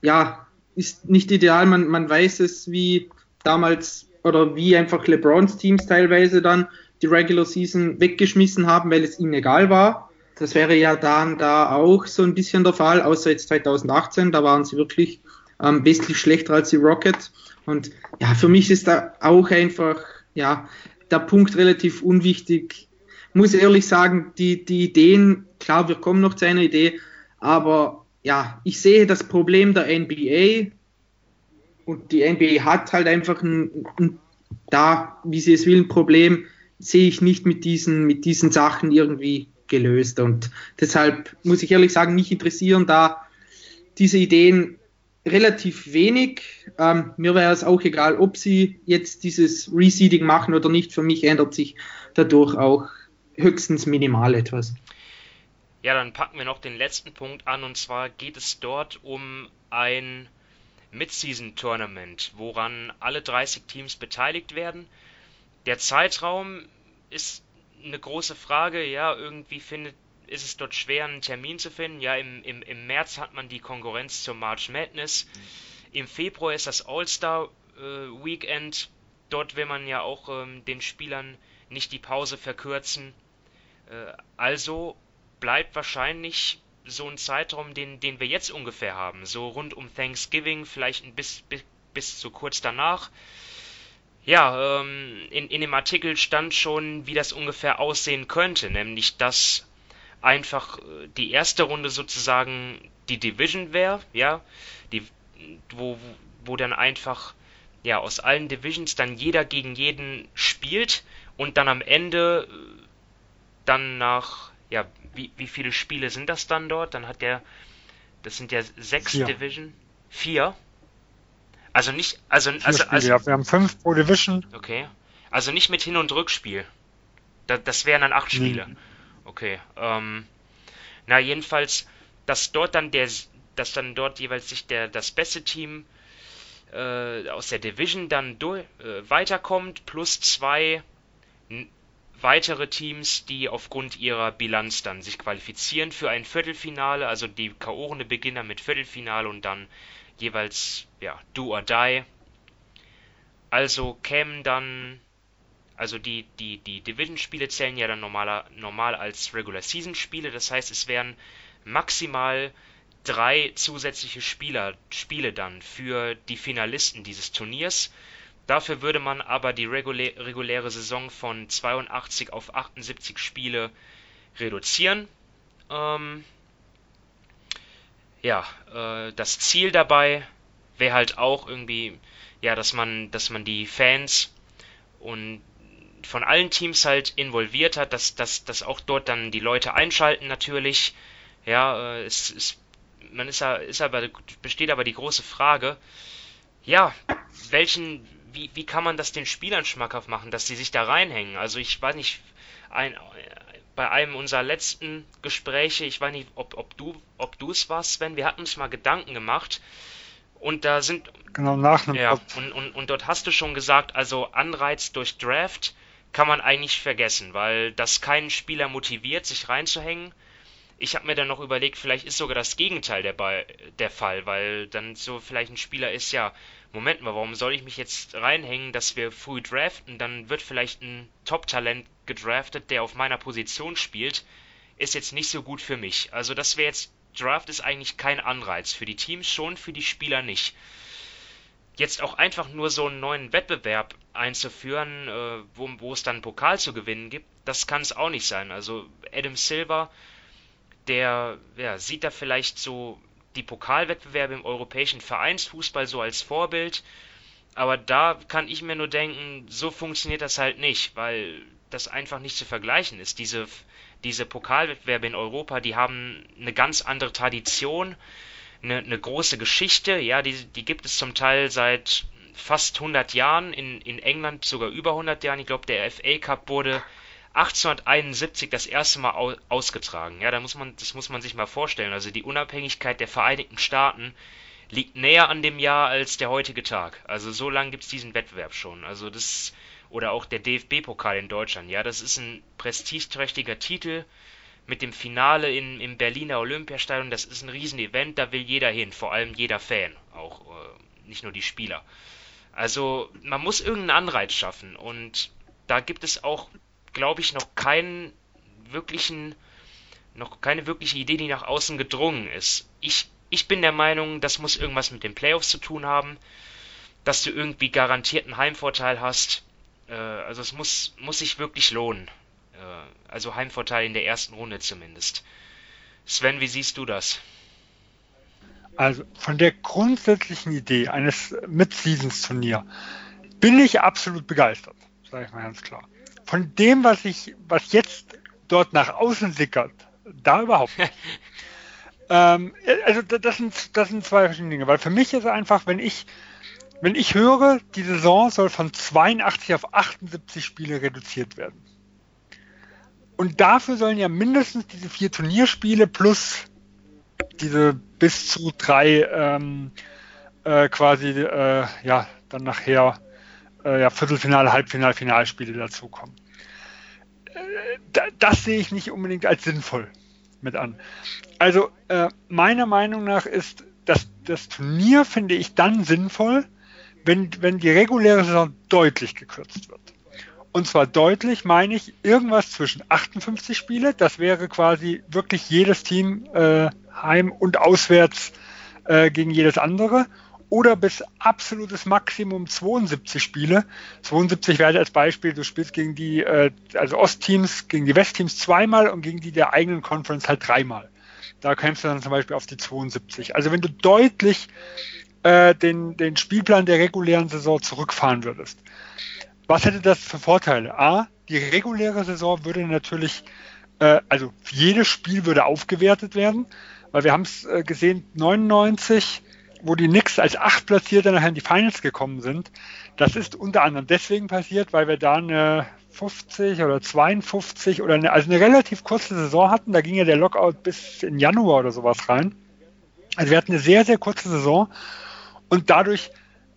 ja, ist nicht ideal. Man, man weiß es, wie damals oder wie einfach LeBrons Teams teilweise dann die Regular Season weggeschmissen haben, weil es ihnen egal war. das wäre ja dann da auch so ein bisschen der Fall, außer jetzt 2018, da waren sie wirklich ähm, wesentlich schlechter als die Rockets. Und ja, für mich ist da auch einfach, ja, der Punkt relativ unwichtig. Muss ehrlich sagen, die, die Ideen, klar, wir kommen noch zu einer Idee, aber ja, ich sehe das Problem der NBA und die NBA hat halt einfach ein, ein da, wie sie es will, ein Problem, sehe ich nicht mit diesen, mit diesen Sachen irgendwie gelöst. Und deshalb muss ich ehrlich sagen, mich interessieren da diese Ideen relativ wenig. Ähm, mir wäre es auch egal, ob sie jetzt dieses Reseeding machen oder nicht. Für mich ändert sich dadurch auch höchstens minimal etwas. Ja, dann packen wir noch den letzten Punkt an und zwar geht es dort um ein Mid-Season-Tournament, woran alle 30 Teams beteiligt werden. Der Zeitraum ist eine große Frage. Ja, irgendwie findet, ist es dort schwer, einen Termin zu finden. Ja, im, im, im März hat man die Konkurrenz zur March Madness. Im Februar ist das All-Star äh, Weekend. Dort will man ja auch ähm, den Spielern nicht die Pause verkürzen. Äh, also bleibt wahrscheinlich so ein Zeitraum, den, den wir jetzt ungefähr haben. So rund um Thanksgiving, vielleicht ein bis, bis, bis zu kurz danach. Ja, ähm, in, in dem Artikel stand schon, wie das ungefähr aussehen könnte, nämlich dass einfach äh, die erste Runde sozusagen die Division wäre, ja, die, wo, wo dann einfach ja aus allen Divisions dann jeder gegen jeden spielt und dann am Ende äh, dann nach ja wie, wie viele Spiele sind das dann dort? Dann hat der das sind ja sechs Vier. Division vier also nicht, also, Vier also, also ja. Wir haben fünf pro Division. Okay. Also nicht mit Hin- und Rückspiel. Da, das wären dann acht Spiele. Nee. Okay. Ähm, na, jedenfalls, dass dort dann der, dass dann dort jeweils sich der, das beste Team äh, aus der Division dann durch, äh, weiterkommt, plus zwei weitere Teams, die aufgrund ihrer Bilanz dann sich qualifizieren für ein Viertelfinale, also die K.O.-Runde beginnen mit Viertelfinale und dann jeweils ja, Do or Die. Also kämen dann, also die, die, die Division-Spiele zählen ja dann normaler, normal als Regular-Season-Spiele, das heißt, es wären maximal drei zusätzliche Spieler, Spiele dann für die Finalisten dieses Turniers. Dafür würde man aber die regulä reguläre Saison von 82 auf 78 Spiele reduzieren. Ähm, ja, äh, das Ziel dabei wäre halt auch irgendwie, ja, dass man, dass man die Fans und von allen Teams halt involviert hat, dass, dass, dass auch dort dann die Leute einschalten natürlich. Ja, äh, es ist, man ist, ist aber, besteht aber die große Frage, ja, welchen, wie, wie kann man das den Spielern schmackhaft machen, dass sie sich da reinhängen? Also ich weiß nicht, ein, bei einem unserer letzten Gespräche, ich weiß nicht, ob, ob du ob du es warst, Sven, wir hatten uns mal Gedanken gemacht und da sind genau nach einem ja und, und, und dort hast du schon gesagt, also Anreiz durch Draft kann man eigentlich vergessen, weil das keinen Spieler motiviert, sich reinzuhängen. Ich habe mir dann noch überlegt, vielleicht ist sogar das Gegenteil der, der Fall, weil dann so vielleicht ein Spieler ist, ja, Moment mal, warum soll ich mich jetzt reinhängen, dass wir früh draften? Dann wird vielleicht ein Top-Talent gedraftet, der auf meiner Position spielt, ist jetzt nicht so gut für mich. Also das wäre jetzt, Draft ist eigentlich kein Anreiz. Für die Teams schon, für die Spieler nicht. Jetzt auch einfach nur so einen neuen Wettbewerb einzuführen, äh, wo, wo es dann Pokal zu gewinnen gibt, das kann es auch nicht sein. Also Adam Silver, der ja, sieht da vielleicht so die Pokalwettbewerbe im europäischen Vereinsfußball so als Vorbild. Aber da kann ich mir nur denken, so funktioniert das halt nicht, weil das einfach nicht zu vergleichen ist. Diese, diese Pokalwettbewerbe in Europa, die haben eine ganz andere Tradition, eine, eine große Geschichte. Ja, die, die gibt es zum Teil seit fast 100 Jahren, in, in England sogar über 100 Jahren. Ich glaube, der FA Cup wurde 1871 das erste Mal ausgetragen. Ja, da muss man, das muss man sich mal vorstellen. Also die Unabhängigkeit der Vereinigten Staaten liegt näher an dem Jahr als der heutige Tag. Also so lange gibt es diesen Wettbewerb schon. Also das oder auch der DFB-Pokal in Deutschland. Ja, das ist ein prestigeträchtiger Titel mit dem Finale in, im Berliner Olympiastadion. Das ist ein Riesenevent, da will jeder hin, vor allem jeder Fan, auch äh, nicht nur die Spieler. Also man muss irgendeinen Anreiz schaffen und da gibt es auch, glaube ich, noch keinen wirklichen noch keine wirkliche Idee, die nach außen gedrungen ist. Ich, ich bin der Meinung, das muss irgendwas mit den Playoffs zu tun haben, dass du irgendwie garantierten Heimvorteil hast. Äh, also es muss, muss sich wirklich lohnen. Äh, also Heimvorteil in der ersten Runde zumindest. Sven, wie siehst du das? Also von der grundsätzlichen Idee eines Mid-Seasons-Turnier bin ich absolut begeistert, sage ich mal ganz klar. Von dem, was ich, was jetzt dort nach außen sickert, da überhaupt nicht. ähm, also das sind, das sind zwei verschiedene Dinge, weil für mich ist einfach, wenn ich, wenn ich höre, die Saison soll von 82 auf 78 Spiele reduziert werden. Und dafür sollen ja mindestens diese vier Turnierspiele plus diese bis zu drei ähm, äh, quasi äh, ja dann nachher äh, ja, Viertelfinale, Halbfinale, Finalspiele dazukommen. Äh, das sehe ich nicht unbedingt als sinnvoll mit an. Also äh, meiner Meinung nach ist das, das Turnier, finde ich, dann sinnvoll, wenn, wenn die reguläre Saison deutlich gekürzt wird. Und zwar deutlich meine ich irgendwas zwischen 58 Spiele, das wäre quasi wirklich jedes Team äh, heim und auswärts äh, gegen jedes andere, oder bis absolutes Maximum 72 Spiele. 72 wäre als Beispiel, du spielst gegen die äh, also Ostteams, gegen die Westteams zweimal und gegen die der eigenen Conference halt dreimal. Da kämpfst du dann zum Beispiel auf die 72. Also wenn du deutlich äh, den, den Spielplan der regulären Saison zurückfahren würdest, was hätte das für Vorteile? A, die reguläre Saison würde natürlich, äh, also jedes Spiel würde aufgewertet werden, weil wir haben es äh, gesehen, 99 wo die Knicks als acht Platzierte nachher in die Finals gekommen sind, das ist unter anderem deswegen passiert, weil wir da eine 50 oder 52 oder eine, also eine relativ kurze Saison hatten. Da ging ja der Lockout bis in Januar oder sowas rein. Also wir hatten eine sehr, sehr kurze Saison und dadurch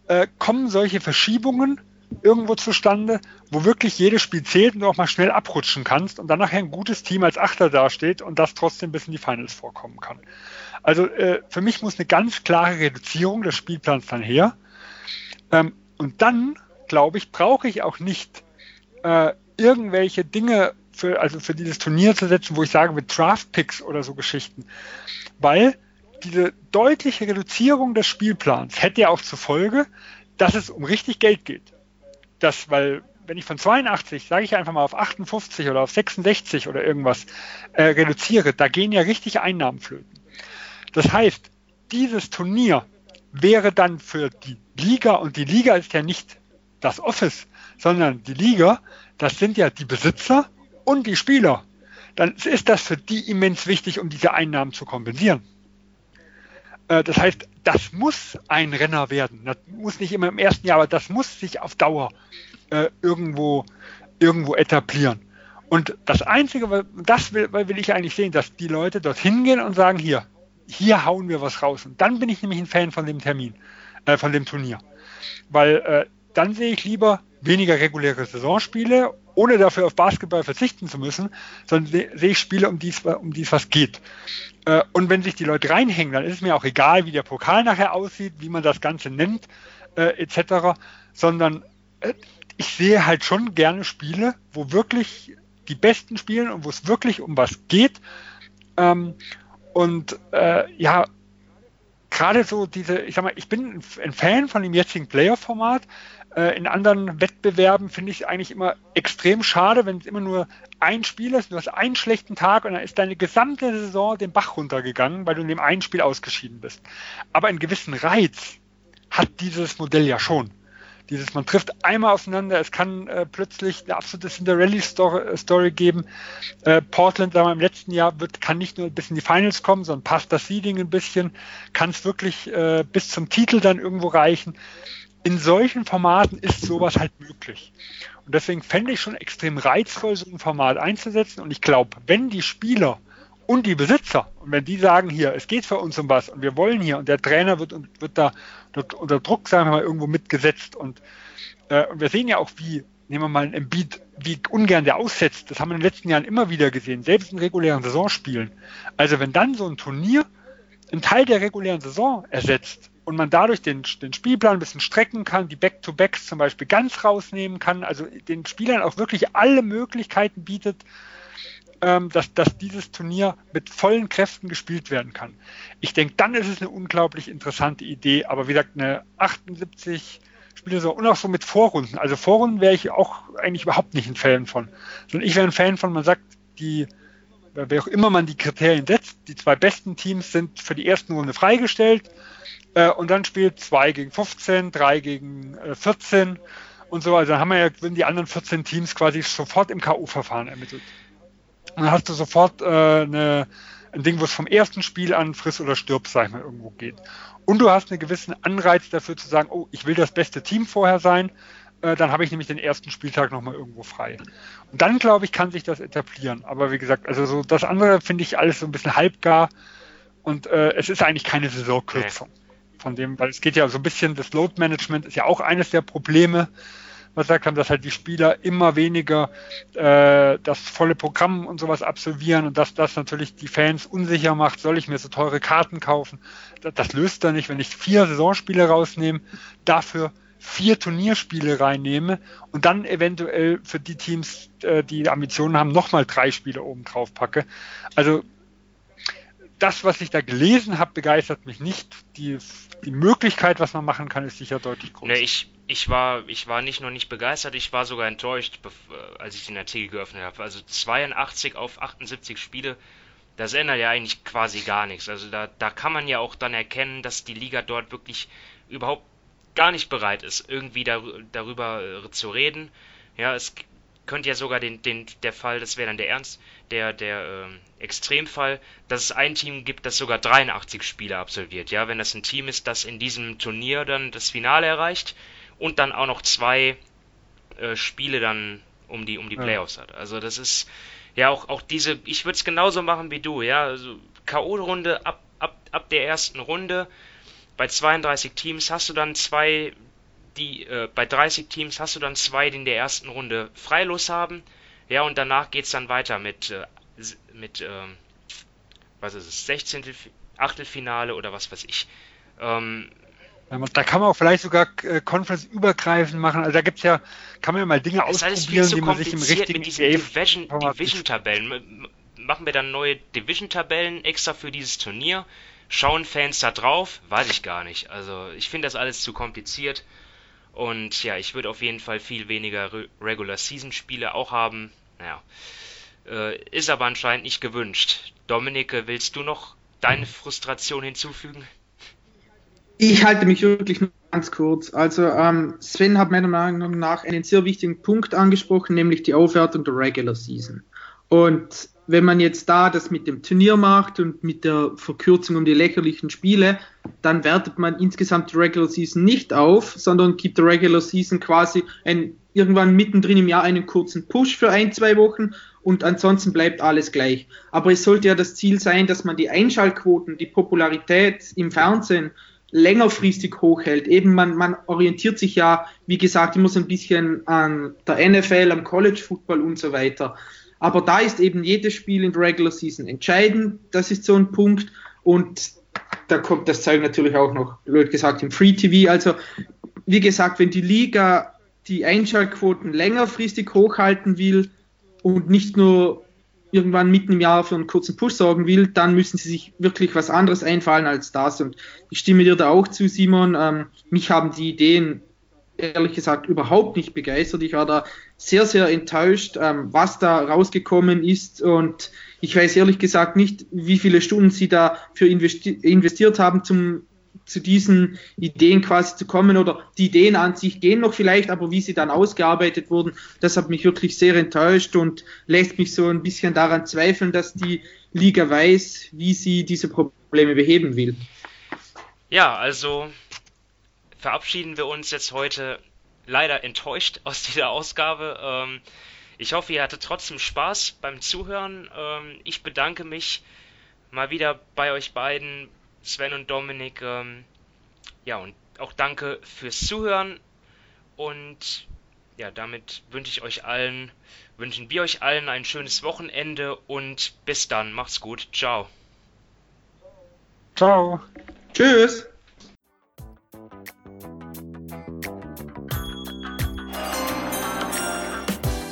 äh, kommen solche Verschiebungen irgendwo zustande, wo wirklich jedes Spiel zählt und du auch mal schnell abrutschen kannst und dann nachher ein gutes Team als Achter dasteht und das trotzdem bis in die Finals vorkommen kann. Also äh, für mich muss eine ganz klare Reduzierung des Spielplans dann her. Ähm, und dann, glaube ich, brauche ich auch nicht äh, irgendwelche Dinge für, also für dieses Turnier zu setzen, wo ich sage, mit Draft-Picks oder so Geschichten. Weil diese deutliche Reduzierung des Spielplans hätte ja auch zur Folge, dass es um richtig Geld geht. Das, weil wenn ich von 82, sage ich einfach mal auf 58 oder auf 66 oder irgendwas äh, reduziere, da gehen ja richtig Einnahmen flöten. Das heißt, dieses Turnier wäre dann für die Liga, und die Liga ist ja nicht das Office, sondern die Liga, das sind ja die Besitzer und die Spieler. Dann ist das für die immens wichtig, um diese Einnahmen zu kompensieren. Äh, das heißt, das muss ein Renner werden. Das muss nicht immer im ersten Jahr, aber das muss sich auf Dauer äh, irgendwo, irgendwo etablieren. Und das Einzige, das will, will ich eigentlich sehen, dass die Leute dorthin gehen und sagen, hier, hier hauen wir was raus. Und dann bin ich nämlich ein Fan von dem Termin, äh, von dem Turnier. Weil äh, dann sehe ich lieber weniger reguläre Saisonspiele, ohne dafür auf Basketball verzichten zu müssen, sondern sehe seh ich Spiele, um die um es was geht. Äh, und wenn sich die Leute reinhängen, dann ist es mir auch egal, wie der Pokal nachher aussieht, wie man das Ganze nennt, äh, etc., sondern äh, ich sehe halt schon gerne Spiele, wo wirklich die Besten spielen und wo es wirklich um was geht. Ähm, und äh, ja, gerade so diese, ich sag mal, ich bin ein Fan von dem jetzigen Player-Format. Äh, in anderen Wettbewerben finde ich eigentlich immer extrem schade, wenn es immer nur ein Spiel ist, du hast einen schlechten Tag und dann ist deine gesamte Saison den Bach runtergegangen, weil du in dem einen Spiel ausgeschieden bist. Aber einen gewissen Reiz hat dieses Modell ja schon. Dieses, man trifft einmal aufeinander, es kann äh, plötzlich eine absolute Cinderella-Story geben. Äh, Portland, sagen wir, im letzten Jahr wird, kann nicht nur bis in die Finals kommen, sondern passt das Seeding ein bisschen, kann es wirklich äh, bis zum Titel dann irgendwo reichen. In solchen Formaten ist sowas halt möglich. Und deswegen fände ich schon extrem reizvoll, so ein Format einzusetzen. Und ich glaube, wenn die Spieler und die Besitzer. Und wenn die sagen, hier, es geht für uns um was und wir wollen hier und der Trainer wird, wird da unter Druck, sagen wir mal, irgendwo mitgesetzt und, äh, und wir sehen ja auch, wie, nehmen wir mal ein Embiid, wie ungern der aussetzt. Das haben wir in den letzten Jahren immer wieder gesehen, selbst in regulären Saisonspielen. Also wenn dann so ein Turnier einen Teil der regulären Saison ersetzt und man dadurch den, den Spielplan ein bisschen strecken kann, die Back-to-Backs zum Beispiel ganz rausnehmen kann, also den Spielern auch wirklich alle Möglichkeiten bietet, ähm, dass, dass dieses Turnier mit vollen Kräften gespielt werden kann. Ich denke, dann ist es eine unglaublich interessante Idee. Aber wie gesagt, eine 78 Spiele so und auch so mit Vorrunden. Also Vorrunden wäre ich auch eigentlich überhaupt nicht ein Fan von. Sondern ich wäre ein Fan von, man sagt, die, wer auch immer man die Kriterien setzt, die zwei besten Teams sind für die ersten Runde freigestellt. Äh, und dann spielt 2 gegen 15, 3 gegen äh, 14 und so. Also dann haben wir ja, wenn die anderen 14 Teams quasi sofort im K.O.-Verfahren ermittelt. Und dann hast du sofort äh, eine, ein Ding, wo es vom ersten Spiel an friss oder stirb, sag ich mal, irgendwo geht. Und du hast einen gewissen Anreiz dafür zu sagen, oh, ich will das beste Team vorher sein, äh, dann habe ich nämlich den ersten Spieltag nochmal irgendwo frei. Und dann, glaube ich, kann sich das etablieren. Aber wie gesagt, also so das andere finde ich alles so ein bisschen halbgar und äh, es ist eigentlich keine Saisonkürzung. Von dem, weil es geht ja so ein bisschen, das Load Management ist ja auch eines der Probleme, was gesagt haben, dass halt die Spieler immer weniger äh, das volle Programm und sowas absolvieren und dass das natürlich die Fans unsicher macht, soll ich mir so teure Karten kaufen? Das, das löst er nicht, wenn ich vier Saisonspiele rausnehme, dafür vier Turnierspiele reinnehme und dann eventuell für die Teams, äh, die Ambitionen haben, nochmal drei Spiele oben drauf packe. Also das, was ich da gelesen habe, begeistert mich nicht. Die, die Möglichkeit, was man machen kann, ist sicher deutlich größer. Nee, ich, ich, war, ich war nicht nur nicht begeistert, ich war sogar enttäuscht, äh, als ich den Artikel geöffnet habe. Also 82 auf 78 Spiele, das ändert ja eigentlich quasi gar nichts. Also da, da kann man ja auch dann erkennen, dass die Liga dort wirklich überhaupt gar nicht bereit ist, irgendwie dar darüber äh, zu reden. Ja, es könnte ja sogar den, den, der Fall, das wäre dann der Ernst, der, der äh, Extremfall, dass es ein Team gibt, das sogar 83 Spiele absolviert. Ja, wenn das ein Team ist, das in diesem Turnier dann das Finale erreicht und dann auch noch zwei äh, Spiele dann um die, um die Playoffs hat. Also das ist ja auch, auch diese, ich würde es genauso machen wie du, ja, also K.O.-Runde ab, ab, ab der ersten Runde bei 32 Teams hast du dann zwei, die äh, bei 30 Teams hast du dann zwei, die in der ersten Runde Freilos haben. Ja, und danach geht es dann weiter mit, äh, mit äh, was ist es, 16. Achtelfinale oder was weiß ich. Ähm, da kann man auch vielleicht sogar äh, Conference-übergreifend machen. Also da gibt es ja, kann man ja mal Dinge ausprobieren, die man sich im richtigen mit diesen Division-Tabellen. Division machen wir dann neue Division-Tabellen extra für dieses Turnier? Schauen Fans da drauf? Weiß ich gar nicht. Also ich finde das alles zu kompliziert. Und ja, ich würde auf jeden Fall viel weniger Re Regular Season Spiele auch haben. Naja, äh, ist aber anscheinend nicht gewünscht. Dominik, willst du noch deine Frustration hinzufügen? Ich halte mich wirklich nur ganz kurz. Also ähm, Sven hat meiner Meinung nach einen sehr wichtigen Punkt angesprochen, nämlich die Aufwertung der Regular Season. Und wenn man jetzt da das mit dem Turnier macht und mit der Verkürzung um die lächerlichen Spiele, dann wertet man insgesamt die Regular Season nicht auf, sondern gibt der Regular Season quasi ein, irgendwann mittendrin im Jahr einen kurzen Push für ein, zwei Wochen und ansonsten bleibt alles gleich. Aber es sollte ja das Ziel sein, dass man die Einschaltquoten, die Popularität im Fernsehen längerfristig hochhält. Eben man, man orientiert sich ja, wie gesagt, immer so ein bisschen an der NFL, am College Football und so weiter. Aber da ist eben jedes Spiel in der Regular Season entscheidend. Das ist so ein Punkt. Und da kommt das Zeug natürlich auch noch, blöd gesagt, im Free TV. Also, wie gesagt, wenn die Liga die Einschaltquoten längerfristig hochhalten will und nicht nur irgendwann mitten im Jahr für einen kurzen Push sorgen will, dann müssen sie sich wirklich was anderes einfallen als das. Und ich stimme dir da auch zu, Simon. Ähm, mich haben die Ideen ehrlich gesagt überhaupt nicht begeistert. Ich war da sehr, sehr enttäuscht, ähm, was da rausgekommen ist und ich weiß ehrlich gesagt nicht, wie viele Stunden sie da für investi investiert haben, zum, zu diesen Ideen quasi zu kommen oder die Ideen an sich gehen noch vielleicht, aber wie sie dann ausgearbeitet wurden, das hat mich wirklich sehr enttäuscht und lässt mich so ein bisschen daran zweifeln, dass die Liga weiß, wie sie diese Probleme beheben will. Ja, also verabschieden wir uns jetzt heute leider enttäuscht aus dieser Ausgabe. Ähm, ich hoffe, ihr hattet trotzdem Spaß beim Zuhören. Ähm, ich bedanke mich mal wieder bei euch beiden, Sven und Dominik. Ähm, ja, und auch danke fürs Zuhören. Und ja, damit wünsche ich euch allen, wünschen wir euch allen ein schönes Wochenende und bis dann. Macht's gut. Ciao. Ciao. Tschüss.